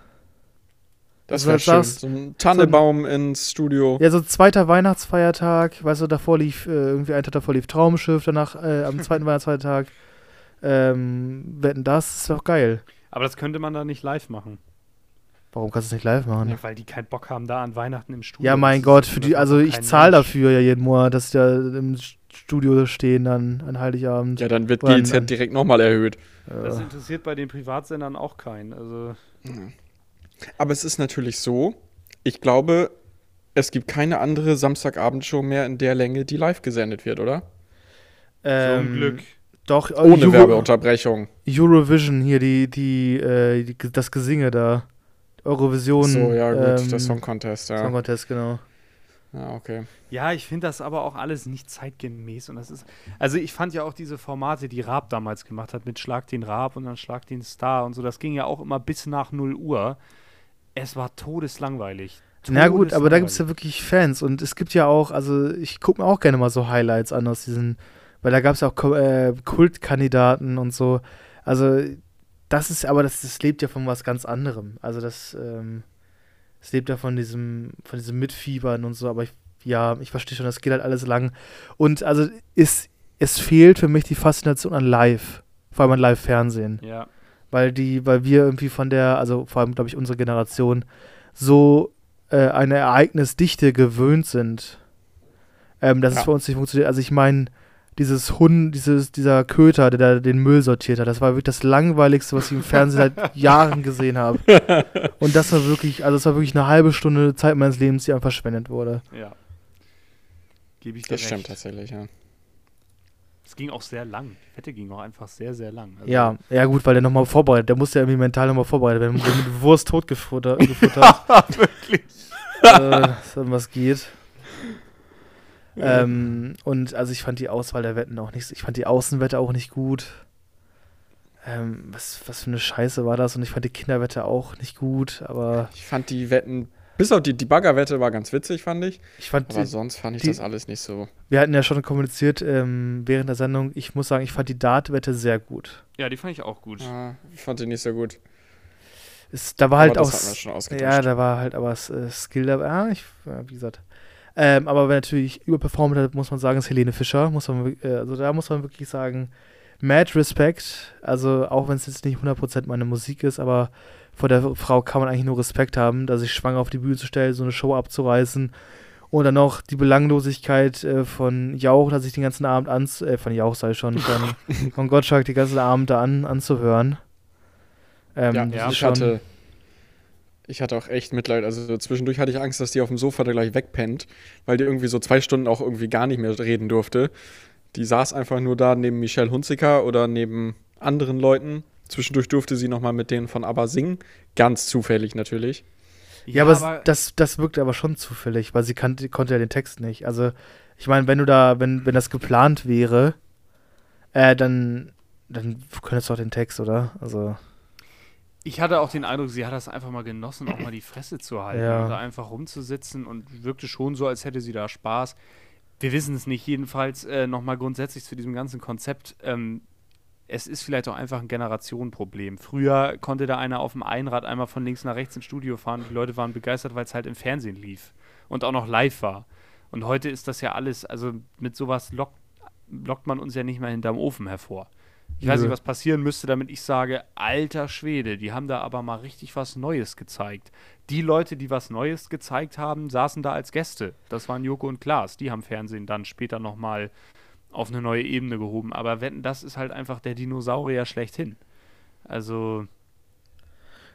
Das wäre schön. So ein Tannebaum ins Studio. Ja, so zweiter Weihnachtsfeiertag, weißt du, davor lief, äh, irgendwie ein Tag davor lief Traumschiff, danach äh, am zweiten Weihnachtsfeiertag ähm, Wetten das, ist doch geil. Aber das könnte man da nicht live machen. Warum kannst du es nicht live machen? Ja, weil die keinen Bock haben, da an Weihnachten im Studio. Ja, mein Gott, für die, also ich zahle dafür ja jeden Monat, dass die da im Studio stehen dann an Heiligabend. Ja, dann wird Wann- GEZ direkt nochmal erhöht. Das interessiert bei den Privatsendern auch keinen. Also, Aber es ist natürlich so, ich glaube, es gibt keine andere Samstagabendshow mehr in der Länge, die live gesendet wird, oder? ähm, zum Glück. Doch, äh, Ohne Euro- Werbeunterbrechung. Eurovision hier, die, die, äh, die, das Gesinge da. Eurovision. So, ja, gut, ähm, der Song Contest, ja. Song Contest, genau. Ja, okay. Ja, ich finde das aber auch alles nicht zeitgemäß. Und das ist. Also ich fand ja auch diese Formate, die Raab damals gemacht hat, mit Schlag den Raab und dann Schlag den Star und so, das ging ja auch immer bis nach 0 Uhr. Es war todeslangweilig. Na gut, aber da gibt es ja wirklich Fans und es gibt ja auch, also ich gucke mir auch gerne mal so Highlights an aus diesen, weil da gab es auch äh, Kultkandidaten und so. Also das ist, aber das, das lebt ja von was ganz anderem. Also das, ähm, es lebt ja von diesem, von diesem Mitfiebern und so, aber ich, ja, ich verstehe schon, das geht halt alles lang. Und also ist, es fehlt für mich die Faszination an Live, vor allem an Live-Fernsehen Ja. weil die, weil wir irgendwie von der, also vor allem glaube ich unsere Generation so äh, eine Ereignisdichte gewöhnt sind, ähm, dass Ja. es für uns nicht funktioniert. Also ich meine, dieses Hund, dieses, dieser Köter, der da den Müll sortiert hat, das war wirklich das langweiligste, was ich im Fernsehen seit Jahren gesehen habe. Und das war wirklich, also es war wirklich eine halbe Stunde Zeit meines Lebens, die einfach verschwendet wurde. Ja. Gebe ich dir Das recht. stimmt tatsächlich, ja. Es ging auch sehr lang. Die Wette ging auch einfach sehr, sehr lang. Also, Ja, ja gut, weil der nochmal vorbereitet, der musste ja irgendwie mental nochmal vorbereitet werden, der mit Wurst totgefuttert. gefuttert. wirklich. äh, was geht. Ähm, und also ich fand die Auswahl der Wetten auch nicht, so- ich fand die Außenwette auch nicht gut. Ähm, was, was für eine Scheiße war das? Und ich fand die Kinderwette auch nicht gut, aber Ich fand die Wetten, bis auf die, die Baggerwette war ganz witzig, fand ich. ich fand, Aber die, sonst fand ich die- das alles nicht so. wir hatten ja schon kommuniziert ähm, während der Sendung, ich muss sagen, ich fand die Dart-Wette sehr gut. Ja, die fand ich auch gut. Ja, ich fand die nicht so gut. Es, da war halt aber auch. das hatten wir schon ausgetauscht. Ja, da war halt aber das, äh, Skill dabei. Ja, ich, ja, wie gesagt. Ähm, aber wer natürlich überperformt hat, muss man sagen, ist Helene Fischer. Muss man, äh, also da muss man wirklich sagen, mad Respekt. Also auch wenn es jetzt nicht 100% meine Musik ist, aber vor der Frau kann man eigentlich nur Respekt haben, da sich schwanger auf die Bühne zu stellen, so eine Show abzureißen. Und dann noch die Belanglosigkeit äh, von Jauch, da sich den ganzen Abend an, äh, von Jauch sei schon, von, von Gottschalk den ganzen Abend da an, anzuhören. Ähm, ja, ich schon- hatte. Ich hatte auch echt Mitleid. Also zwischendurch hatte ich Angst, dass die auf dem Sofa da gleich wegpennt, weil die irgendwie so zwei Stunden auch irgendwie gar nicht mehr reden durfte. Die saß einfach nur da neben Michelle Hunziker oder neben anderen Leuten. Zwischendurch durfte sie nochmal mit denen von ABBA singen. Ganz zufällig natürlich. Ja, aber, es- das, das wirkte aber schon zufällig, weil sie kannte, konnte ja den Text nicht. Also, ich meine, wenn du da, wenn, wenn das geplant wäre, äh, dann, dann könntest du auch den Text, oder? Also, Ich hatte auch den Eindruck, sie hat das einfach mal genossen, auch mal die Fresse zu halten Ja. und da einfach rumzusitzen und wirkte schon so, als hätte sie da Spaß. Wir wissen es nicht, jedenfalls äh, nochmal grundsätzlich zu diesem ganzen Konzept. Ähm, es ist vielleicht auch einfach ein Generationenproblem. Früher konnte da einer auf dem Einrad einmal von links nach rechts im Studio fahren. Die Leute waren begeistert, weil es halt im Fernsehen lief und auch noch live war. Und heute ist das ja alles, also mit sowas lockt, lockt man uns ja nicht mehr hinterm Ofen hervor. Ich weiß nicht, was passieren müsste, damit ich sage, alter Schwede, die haben da aber mal richtig was Neues gezeigt. Die Leute, die was Neues gezeigt haben, saßen da als Gäste. Das waren Joko und Klaas. Die haben Fernsehen dann später nochmal auf eine neue Ebene gehoben. Aber wenn, das ist halt einfach der Dinosaurier schlechthin. Also,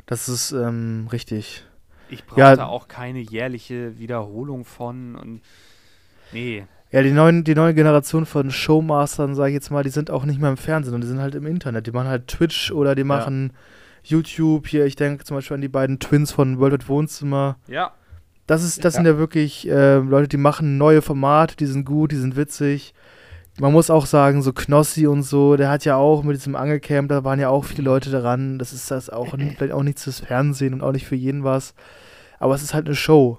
das ist ähm, richtig. ich brauche Ja. da auch keine jährliche Wiederholung von und nee. Ja, die, neuen, die neue Generation von Showmastern, sage ich jetzt mal, die sind auch nicht mehr im Fernsehen und die sind halt im Internet. Die machen halt Twitch oder die machen YouTube. Hier, ich denke zum Beispiel an die beiden Twins von World Wide Wohnzimmer. Ja, Das, ist, das Ja. sind ja wirklich äh, Leute, die machen neue Formate, die sind gut, die sind witzig. Man muss auch sagen, so Knossi und so, der hat ja auch mit diesem Angelcamp, da waren ja auch viele Leute daran. Das ist das auch vielleicht auch nichts fürs Fernsehen und auch nicht für jeden was. Aber es ist halt eine Show.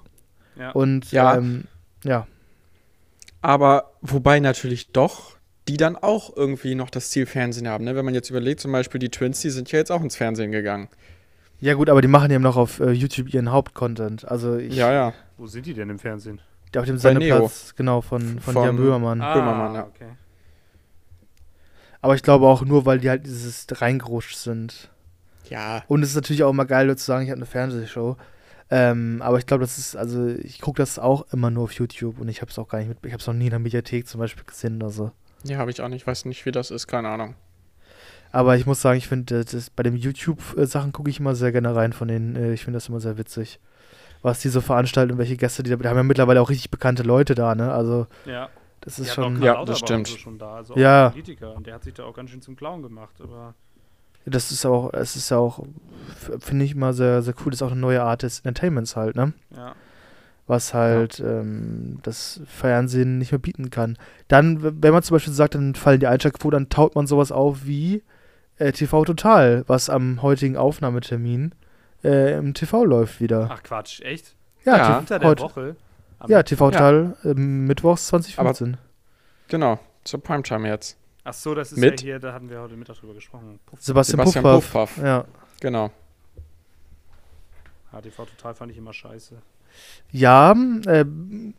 Ja. Und Ja. ähm, ja. Aber wobei natürlich doch, die dann auch irgendwie noch das Ziel Fernsehen haben. Ne? Wenn man jetzt überlegt, zum Beispiel die Twins, die sind ja jetzt auch ins Fernsehen gegangen. Ja gut, aber die machen ja noch auf äh, YouTube ihren Hauptcontent. Also ich Ja, ja. Wo sind die denn im Fernsehen? auf dem. Sendeplatz, genau, von, von, Von- Jan Böhmermann. Böhmermann, ja. Ah, okay. Aber ich glaube auch nur, weil die halt dieses reingerutscht sind. Ja. Und es ist natürlich auch immer geil, zu sagen, ich habe eine Fernsehshow. Ähm, aber ich glaube, das ist, also ich gucke das auch immer nur auf YouTube und ich habe es auch gar nicht mit, ich habe es noch nie in der Mediathek zum Beispiel gesehen oder so. Ja, habe ich auch nicht. Weiß nicht, wie das ist. Keine Ahnung. Aber ich muss sagen, ich finde, das- das, bei den YouTube-Sachen gucke ich immer sehr gerne rein von denen. Äh, ich finde das immer sehr witzig. Was die so veranstalten und welche Gäste die da, die haben ja mittlerweile auch richtig bekannte Leute da, ne? Also, Ja. das ist auch schon, Ja, das stimmt. So schon da, also Ja. Politiker. Und der hat sich da auch ganz schön zum Clown gemacht. Aber das ist auch, es ist ja auch, finde ich immer sehr, sehr cool. Das ist auch eine neue Art des Entertainments halt, ne? ja. was halt ähm, das Fernsehen nicht mehr bieten kann. Dann, wenn man zum Beispiel sagt, dann fallen die Einschaltquoten, dann taut man sowas auf wie äh, TV Total, was am heutigen Aufnahmetermin äh, im TV läuft wieder. Ach Quatsch, echt? ja, ja. TV Unter der heute, Woche? Am- ja, TV Total ähm, Mittwochs 2015. Genau. Zur Primetime jetzt. Ach so, das ist Mit? ja hier, da hatten wir heute Mittag drüber gesprochen. Puff. Sebastian, Sebastian Puffpaff. Puffpaff. Ja. Genau. HTV total fand ich immer scheiße. Ja, äh,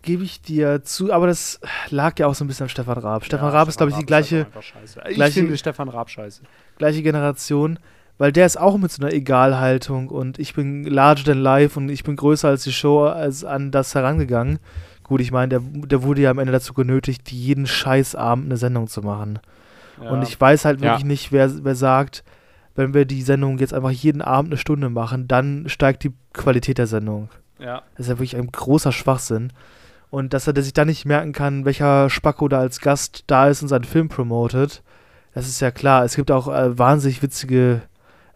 gebe ich dir zu, aber das lag ja auch so ein bisschen an Stefan Raab. Stefan Ja, Raab ist, glaube ich, die gleiche, scheiße. Ich gleiche- finde Stefan Raab scheiße. gleiche Generation, weil der ist auch mit so einer Egalhaltung und ich bin larger than life und ich bin größer als die Show als an das herangegangen. Gut, ich meine, der, der wurde ja am Ende dazu genötigt, jeden Scheißabend eine Sendung zu machen. Ja. Und ich weiß halt Ja. wirklich nicht, wer, wer sagt, wenn wir die Sendung jetzt einfach jeden Abend eine Stunde machen, dann steigt die Qualität der Sendung. ja. Das ist ja wirklich ein großer Schwachsinn. Und dass er sich dann nicht merken kann, welcher Spacko da als Gast da ist und seinen Film promotet, das ist ja klar. Es gibt auch äh, wahnsinnig witzige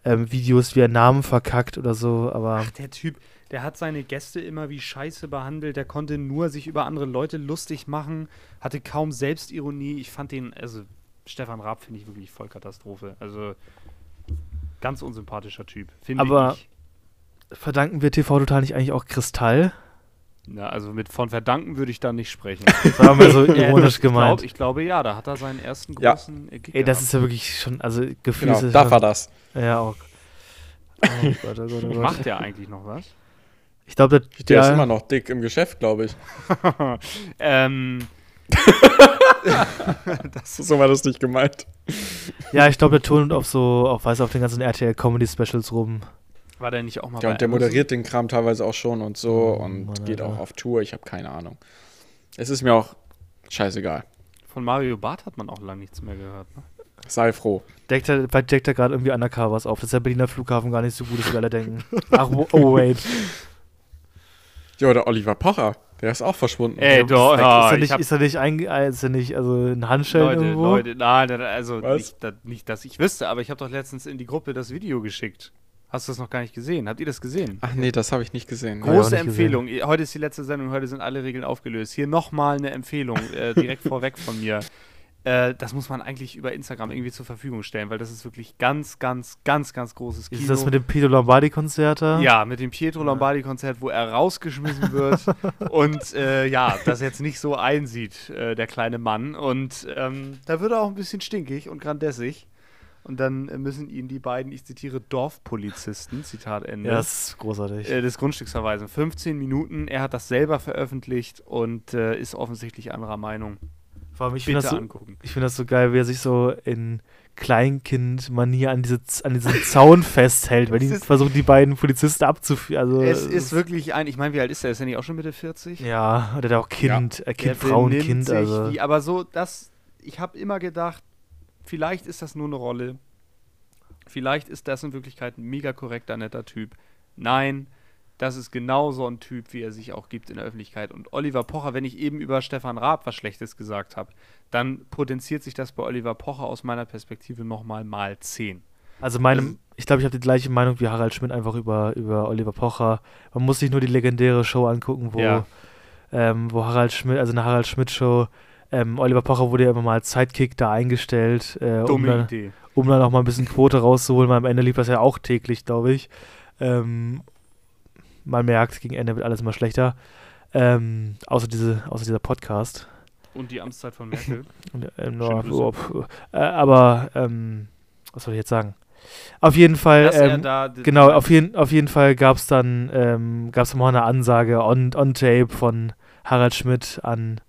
ähm, Videos, wie er Namen verkackt oder so, aber Ach, der Typ, der hat seine Gäste immer wie Scheiße behandelt. Der konnte nur sich über andere Leute lustig machen, hatte kaum Selbstironie. Ich fand den, also Stefan Raab finde ich wirklich voll Katastrophe. Also ganz unsympathischer Typ, finde Aber- ich. verdanken wir TV Total nicht eigentlich auch Kristall? Na, also mit von Verdanken würde ich da nicht sprechen. Das war mal so Ja, ironisch ich gemeint. Glaub, ich glaube, ja, da hat er seinen ersten Ja. großen äh, Gig Ey, das gehabt. ist ja wirklich schon, also Gefühl Genau. Da war das. Ja, auch. Oh Gott, oh Gott, oh Gott. Macht der eigentlich noch was? Ich glaube, der, Der ist immer noch dick im Geschäft, glaube ich. ähm, So war das nicht gemeint. ja, ich glaube, der turnt auf so, auf, weiß auf den ganzen RTL Comedy Specials rum. war der nicht auch mal Ja, bei und der moderiert den Kram teilweise auch schon und so Oh, und Mann, geht Alter. auch auf Tour. Ich habe keine Ahnung. Es ist mir auch scheißegal. Von Mario Barth hat man auch lange nichts mehr gehört. Ne? Sei froh. Deckt er, vielleicht deckt er gerade irgendwie Undercovers auf, dass der Berliner Flughafen gar nicht so gut ist, wie alle denken. Ach, oh, wait. Ja, oder Oliver Pocher. Der ist auch verschwunden. Ey, doch, ist, ja, er ich nicht, ist er nicht, einge, äh, ist er nicht also ein Handschellen Leute, irgendwo? Leute, nein, nein, also nicht, da, nicht, dass ich wüsste, aber ich habe doch letztens in die Gruppe das Video geschickt. Hast du das noch gar nicht gesehen? Habt ihr das gesehen? Ach nee, das habe ich nicht gesehen. Groß- Große nicht gesehen. Empfehlung. Heute ist die letzte Sendung, heute sind alle Regeln aufgelöst. Hier nochmal eine Empfehlung, äh, direkt vorweg von mir. Äh, das muss man eigentlich über Instagram irgendwie zur Verfügung stellen, weil das ist wirklich ganz, ganz, ganz, ganz großes Kino. Ist das mit dem Peter Lombardi-Konzert? Ja, mit dem Pietro Lombardi-Konzert, wo er rausgeschmissen wird und äh, ja, das jetzt nicht so einsieht, äh, der kleine Mann. Und ähm, da wird er auch ein bisschen stinkig und grandessig. Und dann müssen ihn die beiden, ich zitiere, Dorfpolizisten, Zitat Ende, Ja, das ist großartig. äh, des Grundstücks verweisen. 15 Minuten, er hat das selber veröffentlicht und äh, ist offensichtlich anderer Meinung. Vor ich finde das, so, angucken. ich find das so geil, wie er sich so in Kleinkind-Manier an, diese, an diesen Zaun festhält, weil die versuchen, die beiden Polizisten abzuführen. Also, Es ist wirklich ein, ich meine, wie alt ist er? Ist er nicht auch schon Mitte 40? Ja, oder der auch Kind, äh, Der Kind, Frauen, benimmt Kind, sich also. Wie, aber so, das, ich habe immer gedacht, vielleicht ist das nur eine Rolle. Vielleicht ist das in Wirklichkeit ein mega korrekter, netter Typ. Nein, das ist genau so ein Typ, wie er sich auch gibt in der Öffentlichkeit. Und Oliver Pocher, wenn ich eben über Stefan Raab was Schlechtes gesagt habe, dann potenziert sich das bei Oliver Pocher aus meiner Perspektive nochmal mal 10. Also meinem, ich glaube, ich habe die gleiche Meinung wie Harald Schmidt einfach über, über Oliver Pocher. Man muss sich nur die legendäre Show angucken, wo, Ja. ähm, wo Harald Schmidt, also eine Harald Schmidt-Show, ähm, Oliver Pocher wurde ja immer mal als Sidekick da eingestellt, äh, um, Dumme dann, Idee. um dann auch mal ein bisschen Quote rauszuholen, weil am Ende lief das ja auch täglich, glaube ich. Ähm, man merkt, gegen Ende wird alles immer schlechter. Ähm, außer, diese, außer dieser Podcast. Und die Amtszeit von Merkel. Und, ähm, Grüße. oh, äh, aber, ähm, was soll ich jetzt sagen? Auf jeden Fall, ähm, da genau, auf jeden, auf jeden Fall gab es dann, ähm, gab es mal eine Ansage on, on Tape von Harald Schmidt an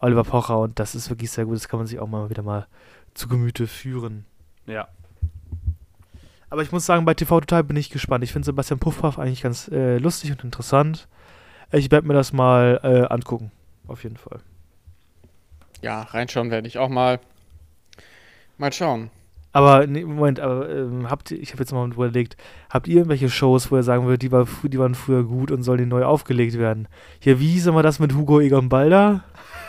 Oliver Pocher und das ist wirklich sehr gut. Das kann man sich auch mal wieder mal zu Gemüte führen. Ja. Aber ich muss sagen, bei TV Total bin ich gespannt. Ich finde Sebastian Puffpaff eigentlich ganz äh, lustig und interessant. Ich werde mir das mal äh, angucken. Auf jeden Fall. Ja, reinschauen werde ich auch mal. Mal schauen. Aber, nee, Moment, aber ähm, habt ihr, ich habe jetzt mal überlegt, habt ihr irgendwelche Shows, wo ihr sagen würdet, die, war, die waren früher gut und sollen die neu aufgelegt werden? Hier, wie hieß immer das mit Hugo Egon Balder?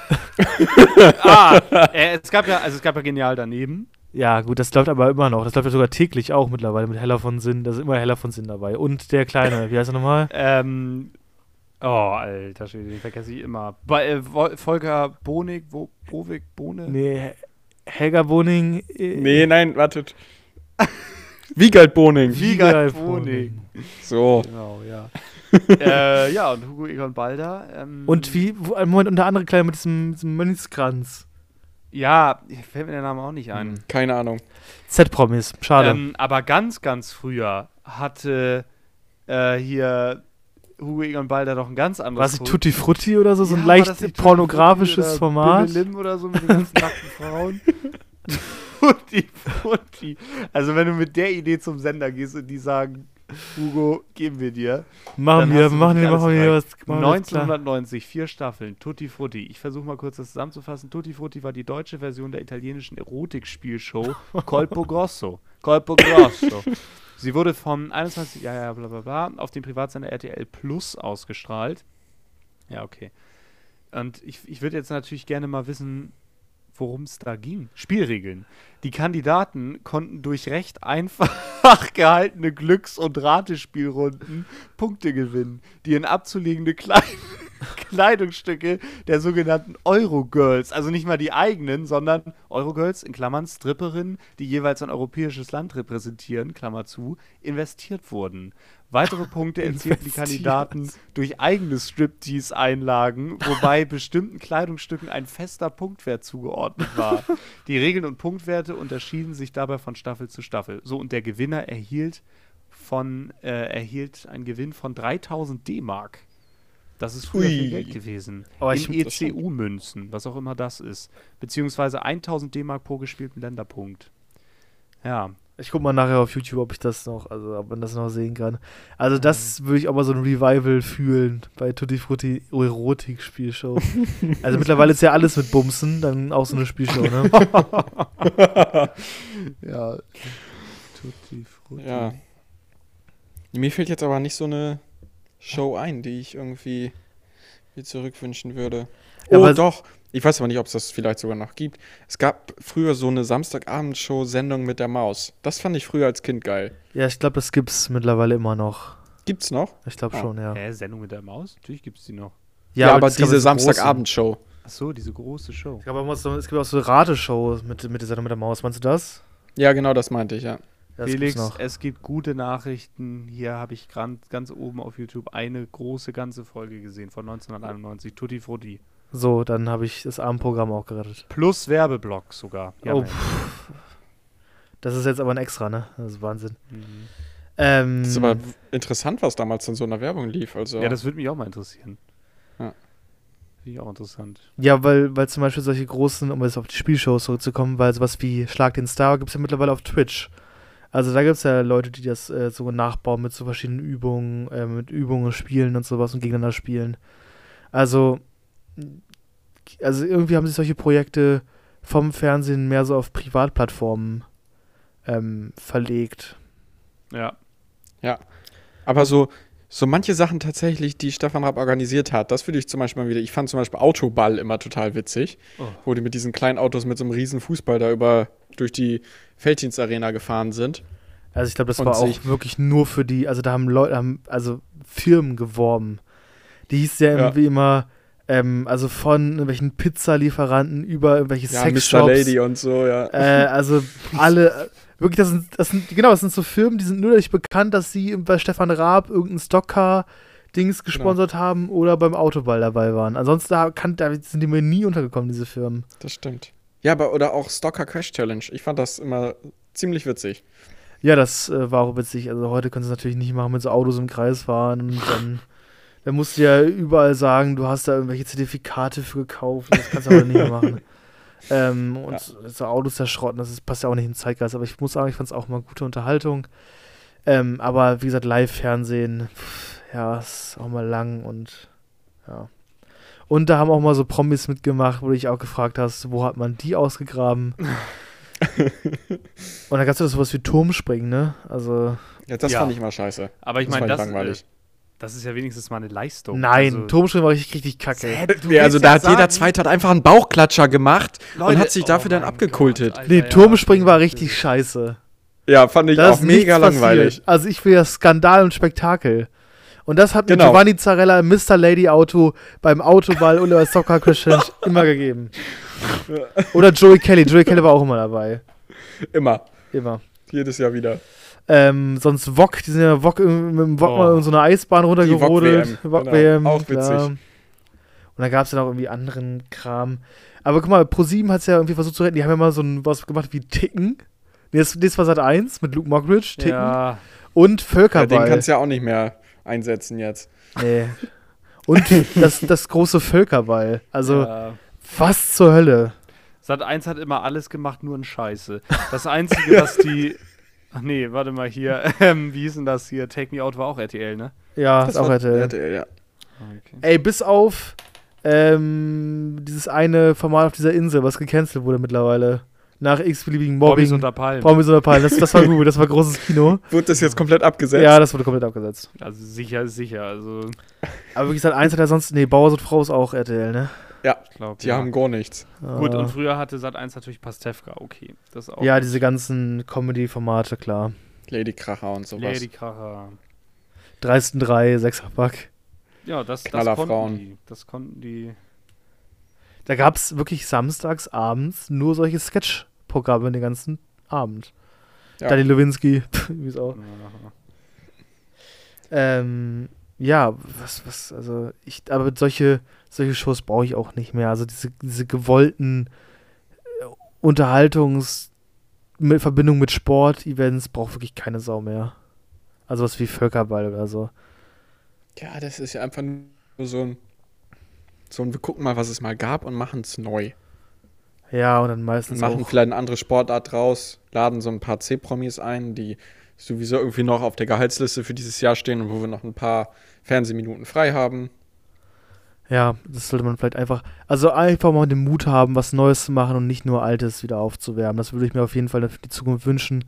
ah, äh, es gab ja, also es gab ja genial daneben. Ja, gut, das läuft aber immer noch. Das läuft ja sogar täglich auch mittlerweile mit Heller von Sinn. Da ist immer Heller von Sinn dabei. Und der Kleine, wie heißt er nochmal? Ähm, oh, alter Schwede, den vergesse ich immer. Bei, äh, Vol- Volker Bonig, wo, Bovik, Bohne? Nee, He- Helga Boning. äh, Nee, nein, wartet. Wiegald Boning. Wiegald Wiegald Boning. So. Genau, ja. äh, ja, und Hugo Egon Balder. Ähm, Und wie, wo, äh, Moment, und der andere Kleine mit diesem, diesem Mönchskranz. Ja, fällt mir der Name auch nicht ein. Hm, Keine Ahnung. Z-Promis, schade. Ähm, aber ganz, ganz früher hatte äh, hier Hugo Egon Balder doch ein ganz anderes. War es. Tutti Frutti oder so? so ein Ja, das leicht pornografisches Format? Bibi Lim oder so mit den ganzen nackten Frauen. Tutti Frutti. Also wenn du mit der Idee zum Sender gehst und die sagen, Hugo, geben wir dir. Machen wir, machen wir, machen wir was. Machen wir was klar. 1990, vier Staffeln, Tutti Frutti. Ich versuche mal kurz das zusammenzufassen. Tutti Frutti war die deutsche Version der italienischen Erotikspielshow Colpo Grosso. Colpo Grosso. Sie wurde vom 21, ja, ja, bla bla bla, auf dem Privatsender RTL Plus ausgestrahlt. Ja, okay. Und ich, ich würde jetzt natürlich gerne mal wissen, worum es da ging. Spielregeln. Die Kandidaten konnten durch recht einfach gehaltene Glücks- und Ratespielrunden Punkte gewinnen, die in abzulegende Kleid Kleidungsstücke der sogenannten Eurogirls, also nicht mal die eigenen, sondern Eurogirls in Klammern Stripperinnen, die jeweils ein europäisches Land repräsentieren, Klammer zu, investiert wurden. Weitere Punkte erzielten die. Kandidaten durch eigene Striptease-Einlagen, wobei bestimmten Kleidungsstücken ein fester Punktwert zugeordnet war. Die Regeln und Punktwerte unterschieden sich dabei von Staffel zu Staffel. So, und der Gewinner erhielt von äh, erhielt einen Gewinn von 3000 D-Mark. Das ist früher viel. Geld gewesen. Aber ich- In. ECU-Münzen, was auch immer das ist. Beziehungsweise 1000 D-Mark pro gespielten Länderpunkt. Ja. Ich guck mal nachher auf YouTube, ob ich das noch, also ob man das noch sehen kann. Also das würde ich auch mal so ein Revival fühlen bei Tutti Frutti Erotik-Spielshow. also mittlerweile ist ja alles mit Bumsen, dann auch so eine Spielshow, ne? Ja. Tutti Frutti. Ja. Mir fehlt jetzt aber nicht so eine Show ein, die ich irgendwie mir zurückwünschen würde. Ja, oh, aber- doch. Ich weiß aber nicht, ob es das vielleicht sogar noch gibt. Es gab früher so eine Samstagabendshow-Sendung mit der Maus. Das fand ich früher als Kind geil. Ja, ich glaube, das gibt's mittlerweile immer noch. Gibt's noch? Ich glaube Ah. schon, ja. Hä, Sendung mit der Maus? Natürlich gibt es die noch. Ja, aber es gab diese so Samstagabendshow. Achso, diese große Show. Ich glaube, es gibt auch so Rateshows mit, mit dieser mit der Maus. Meinst du das? Ja, genau, das meinte ich, ja. Das Felix, es gibt gute Nachrichten. Hier habe ich ganz oben auf YouTube eine große ganze Folge gesehen von 1991. Tutti Frutti. So, dann habe ich das Abendprogramm auch gerettet. Plus Werbeblock sogar. Ja, oh. Das ist jetzt aber ein Extra, ne? Das ist Wahnsinn. Mhm. Ähm, Das ist aber interessant, was damals in so einer Werbung lief. Also, Ja, das würde mich auch mal interessieren. Ja. Finde ich auch interessant. Ja, weil, weil zum Beispiel solche großen, um jetzt auf die Spielshows zurückzukommen, weil sowas wie Schlag den Star gibt es ja mittlerweile auf Twitch. Also da gibt es ja Leute, die das äh, so nachbauen mit so verschiedenen Übungen, äh, mit Übungen spielen und sowas und gegeneinander spielen. Also, also irgendwie haben sich solche Projekte vom Fernsehen mehr so auf Privatplattformen ähm, verlegt. Ja. Aber so, so manche Sachen tatsächlich, die Stefan Rapp organisiert hat, das würde ich zum Beispiel mal wieder. Ich fand zum Beispiel Autoball immer total witzig, Oh. wo die mit diesen kleinen Autos mit so einem riesen Fußball da über durch die Felddienstarena gefahren sind. Also ich glaube, das Und war auch wirklich nur für die, also da haben Leute, haben also Firmen geworben. Die hieß ja Ja. irgendwie immer, ähm, also von irgendwelchen Pizzalieferanten über irgendwelche Ja, Mr. Sexshops. Lady und so, ja. Äh, also alle, wirklich, das sind, das sind, genau, das sind so Firmen, die sind nur dadurch bekannt, dass sie bei Stefan Raab irgendein Stockcar-Dings gesponsert haben oder beim Autoball dabei waren. Ansonsten da, kann, da sind die mir nie untergekommen, diese Firmen. Das stimmt. Ja, aber oder auch Stalker Crash Challenge. Ich fand das immer ziemlich witzig. Ja, das äh, war auch witzig. Also heute können sie es natürlich nicht machen, mit so Autos im Kreis fahren und dann, dann musst du ja überall sagen, du hast da irgendwelche Zertifikate für gekauft. Das kannst du aber nicht mehr machen. Ähm, und Ja. so- Autos zerschrotten, das ist, passt ja auch nicht in den Zeitgeist. Aber ich muss sagen, ich fand es auch mal gute Unterhaltung. Ähm, aber wie gesagt, Live-Fernsehen, ja, ist auch mal lang und ja. Und da haben auch mal so Promis mitgemacht, wo du dich auch gefragt hast, wo hat man die ausgegraben? und dann gab es ja sowas wie Turmspringen, ne? Also, Ja, das Ja. fand ich immer scheiße. Aber ich Das meine, fand ich das, langweilig. äh, das ist ja wenigstens mal eine Leistung. nein, Also, Turmspringen war richtig, richtig kacke. Nee, also da hat jeder Zweite hat einfach einen Bauchklatscher gemacht Leute, und hat sich dafür oh dann mein abgekultet. Gott, Nee, Alter, Turmspringen ja. war richtig scheiße. Ja, fand ich Da auch ist mega langweilig. passiert. Also ich will ja Skandal und Spektakel. Und das hat mir Genau. Giovanni Zarella im Mr. Lady Auto beim Autoball oder bei Soccer Crash immer gegeben. Oder Joey Kelly. Joey Kelly war auch immer dabei. Immer. Immer. Jedes Jahr wieder. Ähm, sonst Wok, die sind ja Wok, mit dem Wok Oh. mal in so einer Eisbahn runtergerodelt. Wok genau. WM, Auch klar. witzig. Und dann gab es ja noch irgendwie anderen Kram. Aber guck mal, ProSieben hat es ja irgendwie versucht zu retten. Die haben ja mal so ein, was gemacht wie Ticken. Nee, das, das war Sat 1 mit Luke Mockridge, Ticken. Ja, Und Ja, Völkerball. den kannst du ja auch nicht mehr einsetzen jetzt. Nee. Und das, das große Völkerball. Also, ja. was zur Hölle? Sat 1 hat immer alles gemacht, nur ein Scheiße. Das Einzige, was die. Ach nee, warte mal hier. Ähm, wie hieß denn das hier? Take Me Out war auch RTL, ne? Ja, ist auch RTL. RTL, ja. Okay. Ey, bis auf ähm, dieses eine Format auf dieser Insel, was gecancelt wurde mittlerweile. Nach x-beliebigen Mobbing. unter Palmen. Promis unter Palmen. Das, das war gut, das war großes Kino. Wurde das jetzt komplett abgesetzt? Ja, das wurde komplett abgesetzt. Also sicher ist sicher. Also, Aber wie gesagt, eins hat er sonst. Nee, Bauer und Frau ist auch RTL, ne? Ich glaube. Die haben gar nichts. Gut, Ah. und früher hatte Sat 1 natürlich Pastewka, okay. Das auch. Ja, diese ganzen Comedy-Formate, klar. Lady Kracher und sowas. Lady Kracher. Dreisten 3, Sechserpack. Ja, das, das konnten die. Das konnten die. Da gab es wirklich samstags abends nur solche Sketch-Programme den ganzen Abend. Ja. Danny Lewinsky, wie es auch. Ja. Ähm, ja, was, was, also ich, aber solche, solche Shows brauche ich auch nicht mehr. Also diese, diese gewollten äh, Unterhaltungs- mit Verbindung mit Sport-Events braucht wirklich keine Sau mehr. Also was wie Völkerball oder so. Ja, das ist ja einfach nur so ein. So ein, wir gucken mal, was es mal gab und machen es neu. Ja, und dann Und meistens machen auch. vielleicht eine andere Sportart draus, laden so ein paar C-Promis ein, die sowieso irgendwie noch auf der Gehaltsliste für dieses Jahr stehen und wo wir noch ein paar Fernsehminuten frei haben. Ja, das sollte man vielleicht einfach, also einfach mal den Mut haben, was Neues zu machen und nicht nur Altes wieder aufzuwärmen. Das würde ich mir auf jeden Fall für die Zukunft wünschen.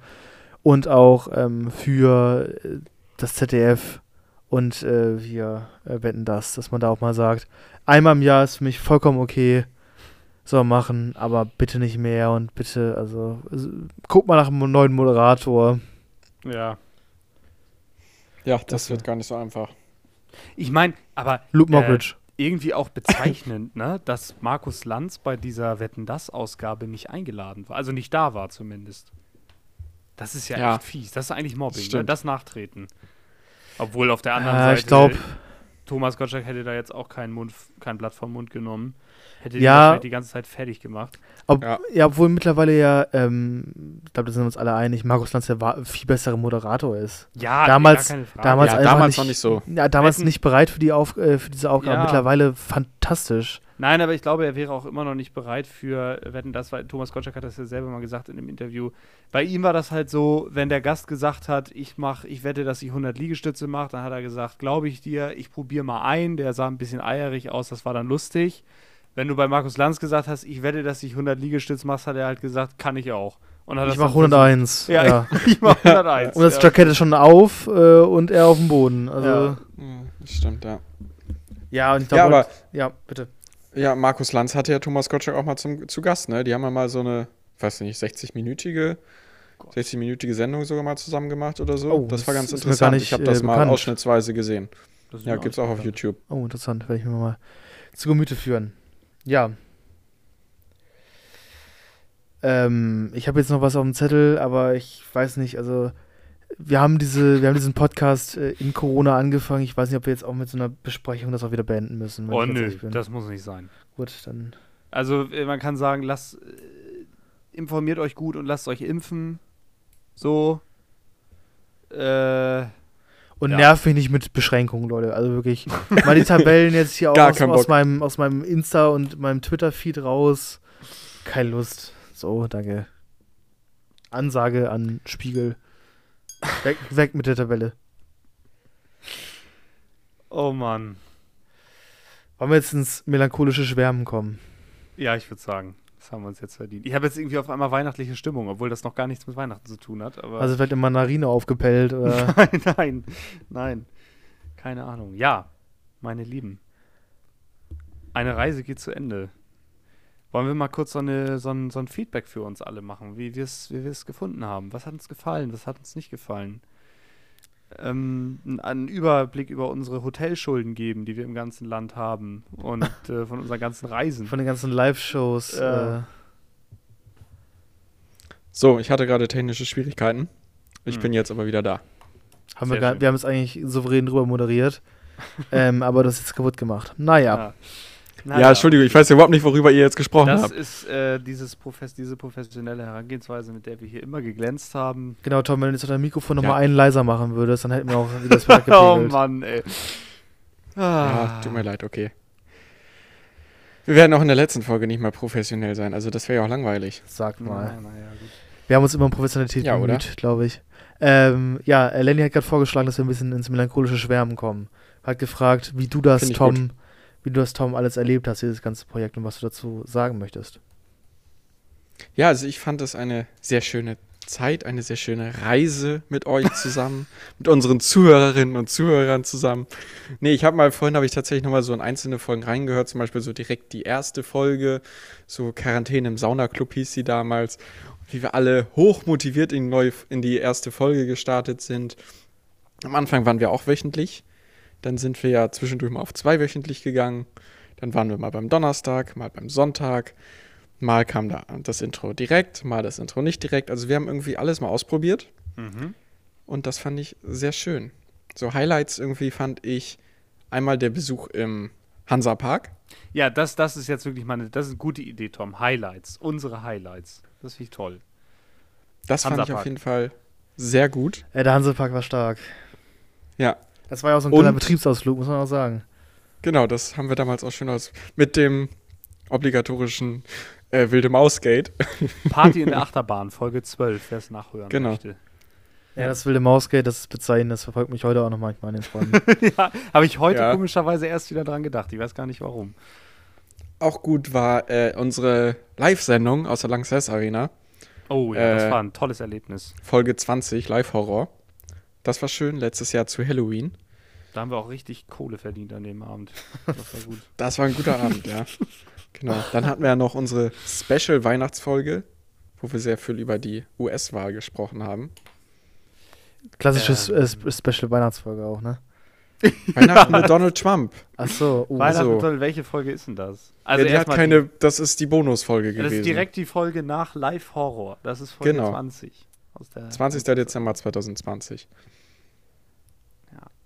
Und auch ähm, für äh, das ZDF und äh, wir äh, wetten das, dass man da auch mal sagt, einmal im Jahr ist für mich vollkommen okay, soll machen, aber bitte nicht mehr und bitte, also, also guck mal nach einem neuen Moderator. Ja. Ja, das Das wird gar nicht so einfach. Ich meine, aber Luke Äh, irgendwie auch bezeichnend, ne, dass Markus Lanz bei dieser Wetten das Ausgabe nicht eingeladen war, also nicht da war zumindest. Das ist ja, Ja. echt fies. Das ist eigentlich Mobbing, ne? Stimmt. das Nachtreten. Obwohl auf der anderen Äh, Seite ich glaube, Thomas Gottschalk hätte da jetzt auch kein, Mund, kein Blatt vom Mund genommen. Hätte die Ja. wahrscheinlich die ganze Zeit fertig gemacht. Ob, Ja. ja. obwohl mittlerweile ja, ähm, ich glaube, da sind wir uns alle einig, Markus Lanz der war, viel bessere Moderator ist. Ja, Damals- gar keine Frage. damals ja, einfach damals nicht, noch nicht so. Ja, damals Wetten- nicht bereit für, die Auf, äh, für diese Aufgabe. Ja. Mittlerweile fantastisch. Nein, aber ich glaube, er wäre auch immer noch nicht bereit für Wetten, das weil Thomas Gottschalk hat das ja selber mal gesagt in dem Interview. Bei ihm war das halt so, wenn der Gast gesagt hat, ich mach, ich wette, dass ich 100 Liegestütze mache, dann hat er gesagt, glaube ich dir, ich probiere mal ein. Der sah ein bisschen eierig aus, das war dann lustig. Wenn du bei Markus Lanz gesagt hast, ich wette, dass ich 100 Liegestütze machst, hat er halt gesagt, kann ich auch. Und hat Ich das mach dann versucht. 101. Ja, Ja. ich mach 101. Und das ja. Jackett ist schon auf äh, und er auf dem Boden. Also, Ja. ja, Ja, das stimmt, ja. und ich Ja, glaube, aber ja, bitte. ja, Markus Lanz hatte ja Thomas Gottschalk auch mal zum, zu Gast, ne? Die haben ja mal so eine, weiß nicht, 60-minütige Gott. 60-minütige Sendung sogar mal zusammen gemacht oder so. Oh, das war ganz interessant. nicht, ich habe das äh, mal bekannt. ausschnittsweise gesehen. Ja, mir gibt's auch auf. YouTube. Oh, interessant. Werde ich mir mal zu Gemüte führen. Ja. Ähm, ich habe jetzt noch was auf dem Zettel, aber ich weiß nicht, also wir haben diese, wir haben diesen Podcast äh, in Corona angefangen. Ich weiß nicht, ob wir jetzt auch mit so einer Besprechung das auch wieder beenden müssen. Oh nö, das muss nicht sein. Gut, dann. Also äh, man kann sagen, lasst, äh, informiert euch gut und lasst euch impfen. So. Äh, Und Ja. nerv mich nicht mit Beschränkungen, Leute. Also wirklich mal die Tabellen jetzt hier aus, aus, meinem, aus meinem Insta und meinem Twitter-Feed raus. Keine Lust. So, danke. Ansage an Spiegel. Weg, weg mit der Tabelle. oh Mann. Wollen wir jetzt ins melancholische Schwärmen kommen? Ja, ich würde sagen, das haben wir uns jetzt verdient. Ich habe jetzt irgendwie auf einmal weihnachtliche Stimmung, obwohl das noch gar nichts mit Weihnachten zu tun hat. Aber Also vielleicht eine Mandarine aufgepellt oder. nein, nein, nein. Keine Ahnung. Ja, meine Lieben. Eine Reise geht zu Ende. Wollen wir mal kurz so, eine, so, ein, so ein Feedback für uns alle machen, wie wir es wie wir es gefunden haben? Was hat uns gefallen, was hat uns nicht gefallen? Ähm, einen Überblick über unsere Hotelschulden geben, die wir im ganzen Land haben und äh, von unseren ganzen Reisen. Von den ganzen Live-Shows. Äh, So, ich hatte gerade technische Schwierigkeiten. Ich Hm. bin jetzt aber wieder da. haben wir, gar, wir haben es eigentlich souverän drüber moderiert. ähm, aber das ist jetzt kaputt gemacht. Naja. Ja. Ja, Entschuldigung, ich weiß ja überhaupt nicht, worüber ihr jetzt gesprochen Das habt. ist äh, dieses Profes diese professionelle Herangehensweise, mit der wir hier immer geglänzt haben. Genau, Tom, wenn du jetzt dein Mikrofon Ja. nochmal einen leiser machen würdest, dann hätten wir auch wieder das wieder Oh. Mann, ey. Ja, Ah. tut mir leid, okay. Wir werden auch in der letzten Folge nicht mehr professionell sein, also das wäre ja auch langweilig. Sag mal. Na, na ja, gut. Wir haben uns immer um Professionalität Ja, bemüht, glaube ich. Ähm, ja, äh, Lenny hat gerade vorgeschlagen, dass wir ein bisschen ins melancholische Schwärmen kommen. Hat gefragt, wie du das, Tom, wie du das, Tom, alles erlebt hast, dieses ganze Projekt und was du dazu sagen möchtest. Ja, also ich fand es eine sehr schöne Zeit, eine sehr schöne Reise mit euch zusammen, mit unseren Zuhörerinnen und Zuhörern zusammen. Nee, ich habe mal, vorhin habe ich tatsächlich nochmal so in einzelne Folgen reingehört, zum Beispiel so direkt die erste Folge, so Quarantäne im Saunaclub hieß sie damals, wie wir alle hoch motiviert in neue, in die erste Folge gestartet sind. Am Anfang waren wir auch wöchentlich, dann sind wir ja zwischendurch mal auf zweiwöchentlich gegangen, dann waren wir mal beim Donnerstag, mal beim Sonntag, Mal kam da das Intro direkt, mal das Intro nicht direkt. Also wir haben irgendwie alles mal ausprobiert Mhm. und das fand ich sehr schön. So Highlights irgendwie fand ich einmal der Besuch im Hansa-Park. Ja, das, das ist jetzt wirklich meine, das ist eine gute Idee, Tom. Highlights, unsere Highlights. Das finde ich toll. Das fand ich Hansapark. auf jeden Fall sehr gut. Äh, der Hansepark war stark. Ja, Das war ja auch so ein Und- kleiner Betriebsausflug, muss man auch sagen. genau, das haben wir damals auch schön aus. Mit dem obligatorischen äh, Wilde Maus-Gate. Party in der Achterbahn, Folge 12, wer es nachhören Genau. möchte. Ja, das wilde Mausgate, das ist bezeichnend, das verfolgt mich heute auch noch manchmal in den Träumen. ja, habe ich heute Ja. komischerweise erst wieder dran gedacht. Ich weiß gar nicht warum. Auch gut war äh, unsere Live-Sendung aus der Lanxess Arena. Oh ja, das Äh, war ein tolles Erlebnis. Folge 20, Live-Horror. Das war schön, letztes Jahr zu Halloween. Da haben wir auch richtig Kohle verdient an dem Abend. Das war gut. Das war ein guter Abend, ja. Genau. Dann hatten wir ja noch unsere Special-Weihnachtsfolge, wo wir sehr viel über die US-Wahl gesprochen haben. Klassisches Ähm. äh, Sp- Special-Weihnachtsfolge auch, ne? Weihnachten mit Donald Trump. Ach so, uh, Weihnachten, also- toll, welche Folge ist denn das? ja, die hat keine, das ist die Bonusfolge Die, gewesen. das ist direkt die Folge nach Live Horror. Das ist Folge Genau. 20. Aus der 20. Dezember 2020.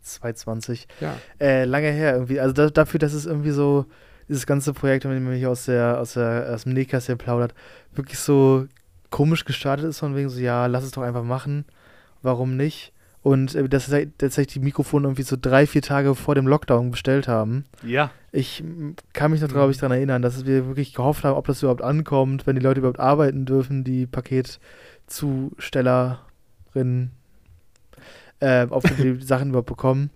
220. Ja. Äh, lange her irgendwie. Also da, dafür, dass es irgendwie so, dieses ganze Projekt, wenn man mich aus, der, aus, der, aus dem Nähkästchen plaudert, wirklich so komisch gestartet ist, von wegen so, ja, lass es doch einfach machen. Warum nicht? Und äh, dass tatsächlich die Mikrofone irgendwie so drei, vier Tage vor dem Lockdown bestellt haben. Ja, Ich kann mich noch, glaube ich, daran erinnern, dass wir wirklich gehofft haben, ob das überhaupt ankommt, wenn die Leute überhaupt arbeiten dürfen, die Paketzustellerinnen, äh, ob wir die Sachen überhaupt bekommen.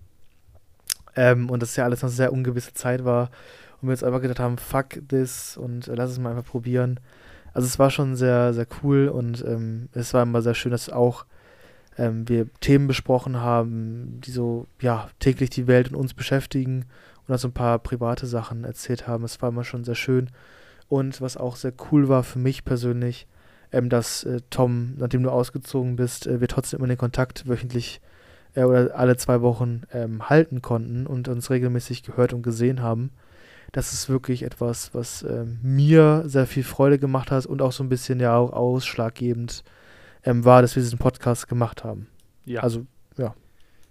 Ähm, und das ja alles noch eine sehr ungewisse Zeit war. Und wir jetzt einfach gedacht haben, fuck this und äh, lass es mal einfach probieren. Also es war schon sehr, sehr cool und ähm, es war immer sehr schön, dass auch ähm, wir Themen besprochen haben, die so, ja, täglich die Welt und uns beschäftigen und auch so ein paar private Sachen erzählt haben. Es war immer schon sehr schön. Und was auch sehr cool war für mich persönlich, ähm, dass äh, Tom, nachdem du ausgezogen bist, äh, wir trotzdem immer den Kontakt wöchentlich äh, oder alle zwei Wochen ähm, halten konnten und uns regelmäßig gehört und gesehen haben. Das ist wirklich etwas, was ähm, mir sehr viel Freude gemacht hat und auch so ein bisschen ja auch ausschlaggebend ähm, war, dass wir diesen Podcast gemacht haben. Ja. Also, ja.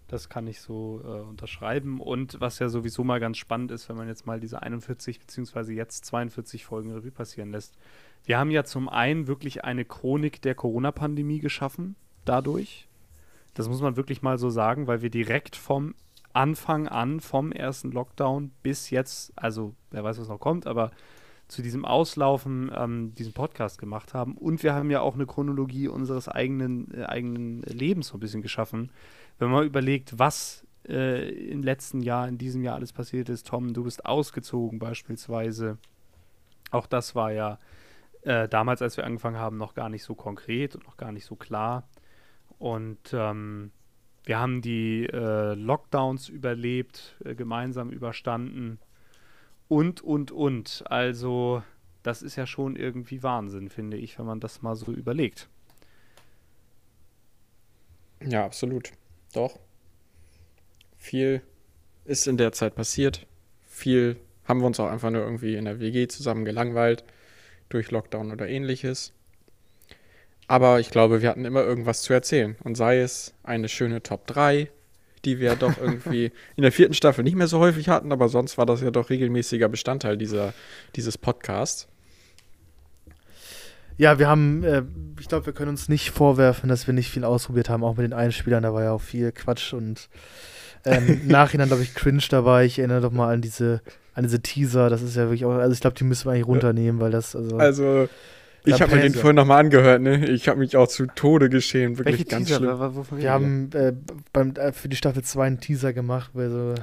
Das kann ich so äh, unterschreiben. Und was ja sowieso mal ganz spannend ist, wenn man jetzt mal diese 41 beziehungsweise jetzt 42 Folgen Revue passieren lässt. Wir haben ja zum einen wirklich eine Chronik der Corona-Pandemie geschaffen, dadurch. Das muss man wirklich mal so sagen, weil wir direkt vom Anfang an, vom ersten Lockdown bis jetzt, also wer weiß, was noch kommt, aber zu diesem Auslaufen ähm, diesen Podcast gemacht haben. Und wir haben ja auch eine Chronologie unseres eigenen, äh, eigenen Lebens so ein bisschen geschaffen. Wenn man überlegt, was äh, im letzten Jahr, in diesem Jahr alles passiert ist, Tom, du bist ausgezogen beispielsweise. Auch das war ja äh, damals, als wir angefangen haben, noch gar nicht so konkret und noch gar nicht so klar. Und ähm, wir haben die äh, Lockdowns überlebt, äh, gemeinsam überstanden und, und, und. Also, das ist ja schon irgendwie Wahnsinn, finde ich, wenn man das mal so überlegt. Ja, absolut. Doch. Viel ist in der Zeit passiert. Viel haben wir uns auch einfach nur irgendwie in der WG zusammen gelangweilt durch Lockdown oder ähnliches. Aber ich glaube, wir hatten immer irgendwas zu erzählen. Und sei es eine schöne Top 3, die wir doch irgendwie in der vierten Staffel nicht mehr so häufig hatten, aber sonst war das ja doch regelmäßiger Bestandteil dieser, dieses Podcasts. Ja, wir haben, äh, ich glaube, wir können uns nicht vorwerfen, dass wir nicht viel ausprobiert haben, auch mit den Einspielern. Da war ja auch viel Quatsch und ähm, Nachhinein, glaube ich, cringe dabei. Ich erinnere doch mal an diese, an diese Teaser. Das ist ja wirklich auch, also ich glaube, die müssen wir eigentlich runternehmen, weil das, also. Also, ich habe mir den vorhin nochmal angehört, ne? Ich habe mich auch zu Tode geschämt, wirklich Welche ganz Teaser? schlimm. Wa- wovon reden wir haben äh, beim, äh, für die Staffel 2 einen Teaser gemacht, weil so.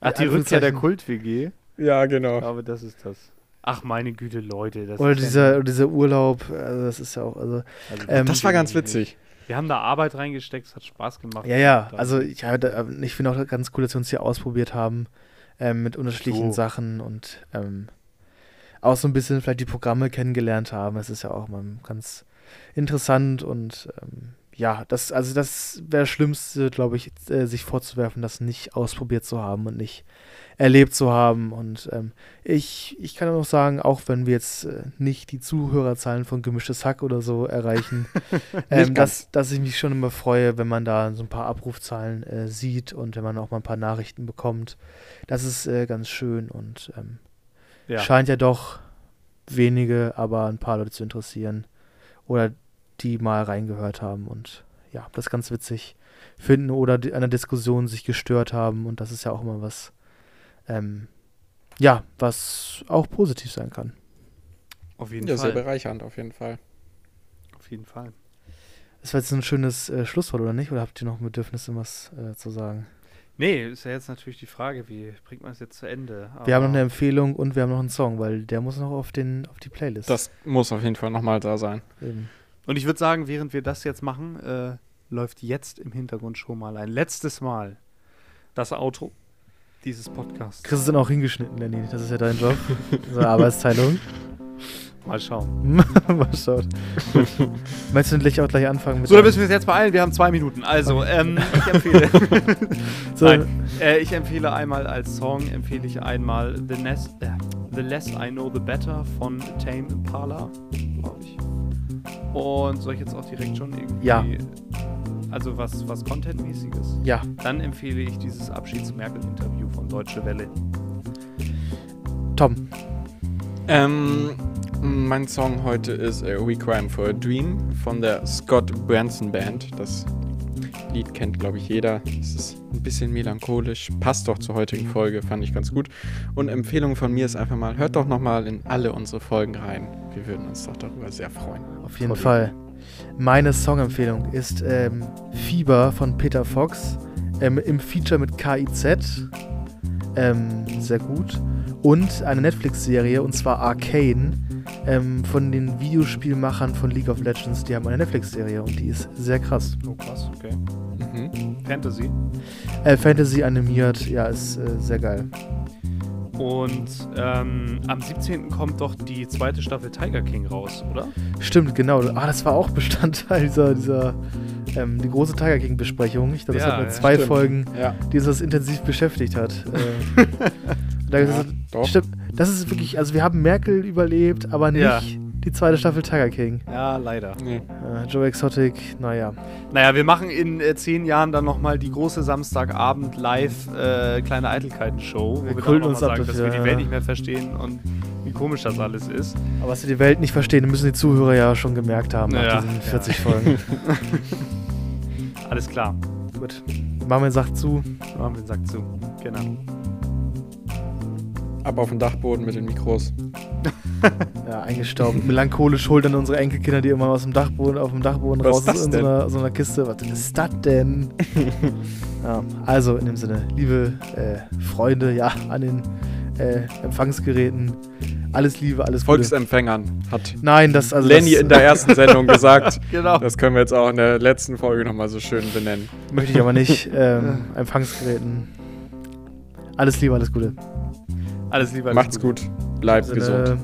Ach, die Rückkehr der Kult-WG? Ja, Ich genau. glaube, das ist das. Ach, meine Güte, Leute. Das Oder ist ja- dieser, oder dieser Urlaub, also das ist ja auch, also. also ähm, Das war ganz witzig. Wir haben da Arbeit reingesteckt, es hat Spaß gemacht. Ja, ja, also ähm, ich, da- ich finde auch ganz cool, dass wir uns hier ausprobiert haben ähm, mit unterschiedlichen So. Sachen und ähm, auch so ein bisschen vielleicht die Programme kennengelernt haben. Das ist ja auch mal ganz interessant und ähm, ja, das, also das wäre das Schlimmste, glaube ich, äh, sich vorzuwerfen, das nicht ausprobiert zu haben und nicht erlebt zu haben. Und ähm, ich, ich kann auch sagen, auch wenn wir jetzt äh, nicht die Zuhörerzahlen von Gemischtes Hack oder so erreichen, ähm, dass, dass ich mich schon immer freue, wenn man da so ein paar Abrufzahlen äh, sieht und wenn man auch mal ein paar Nachrichten bekommt. Das ist äh, ganz schön und ähm, ja. scheint ja doch wenige, aber ein paar Leute zu interessieren oder die mal reingehört haben und ja, das ganz witzig finden oder an der Diskussion sich gestört haben und das ist ja auch immer was, ähm, ja, was auch positiv sein kann. Auf jeden Ja, sehr Fall. bereichernd auf jeden Fall. Auf jeden Fall. Das war jetzt ein schönes äh, Schlusswort, oder nicht? Oder habt ihr noch ein Bedürfnis, was äh, zu sagen? Nee, ist ja jetzt natürlich die Frage, wie bringt man es jetzt zu Ende? Wir haben noch eine Aber- Empfehlung und wir haben noch einen Song, weil der muss noch auf, den, auf die Playlist. Das muss auf jeden Fall nochmal da sein. Eben. Und ich würde sagen, während wir das jetzt machen, äh, läuft jetzt im Hintergrund schon mal ein letztes Mal das Outro dieses Podcasts. Chris ist dann auch hingeschnitten, Lenny. Das ist ja dein Job. So Arbeitsteilung. Mal schauen. Mal schaut. Meinst du nicht auch gleich anfangen mit So, da deinem- müssen wir uns jetzt beeilen. Wir haben zwei Minuten. Also, ähm, ich empfehle. So, Nein. Äh, ich empfehle einmal als Song, empfehle ich einmal The, Nest, äh, The Less I Know The Better von Tame Impala, glaube ich. Und soll ich jetzt auch direkt schon irgendwie. Ja. Also was, was Contentmäßiges? Ja, Dann empfehle ich dieses Abschieds-Merkel-Interview von Deutsche Welle. Tom. Ähm, mein Song heute ist äh, We Crime for a Dream von der Scott Branson Band. Das Lied kennt, glaube ich, jeder. Es ist ein bisschen melancholisch, passt doch zur heutigen Folge, fand ich ganz gut. Und Empfehlung von mir ist einfach mal, hört doch nochmal in alle unsere Folgen rein. Wir würden uns doch darüber sehr freuen. Auf jeden Voll Fall. Meine Songempfehlung ist ähm, Fieber von Peter Fox ähm, im Feature mit KIZ. Ähm, sehr gut. Und eine Netflix-Serie, und zwar Arcane, ähm, von den Videospielmachern von League of Legends. Die haben eine Netflix-Serie und die ist sehr krass. Oh, krass, okay. Mhm. Fantasy. Äh, Fantasy animiert, ja, ist äh, sehr geil. Und ähm, am 17. kommt doch die zweite Staffel Tiger King raus, oder? Stimmt, genau. Ah, das war auch Bestandteil dieser, dieser ähm, die große Tiger King Besprechung. Ich glaube, das Ja, wir ja, zwei stimmt. Folgen, Ja, die uns das intensiv beschäftigt hat. Äh, da ja ist, doch. stimmt, das ist wirklich, also wir haben Merkel überlebt, aber nicht Ja. Die zweite Staffel Tiger King. Ja, leider. Nee. Äh, Joe Exotic, naja. Naja, wir machen in äh, zehn Jahren dann nochmal die große Samstagabend live äh, kleine Eitelkeiten-Show, wo Wir wir, dann uns ab sagen, dass dafür, wir die ja. Welt nicht mehr verstehen und wie komisch das alles ist. Aber was wir die Welt nicht verstehen, müssen die Zuhörer ja schon gemerkt haben nach Ja, diesen ja. 40 Folgen. Alles klar. Gut. Machen wir den Sack zu. Machen wir den Sack zu. Genau. Ab auf den Dachboden mit den Mikros. Ja, eingestaubt. Melancholisch holt dann unsere Enkelkinder die immer aus dem Dachboden, auf dem Dachboden Was raus ist das in so einer, so einer Kiste. Was ist das denn? ja, also in dem Sinne, liebe äh, Freunde, ja, an den äh, Empfangsgeräten, alles Liebe, alles Gute. Volksempfängern hat Nein, das also Lenny das, in der ersten Sendung gesagt. Genau. Das können wir jetzt auch in der letzten Folge nochmal so schön benennen. möchte ich aber nicht. Ähm, Empfangsgeräten. Alles Liebe, alles Gute. Alles Liebe. Alles Macht's Gute. gut. Bleibt gesund.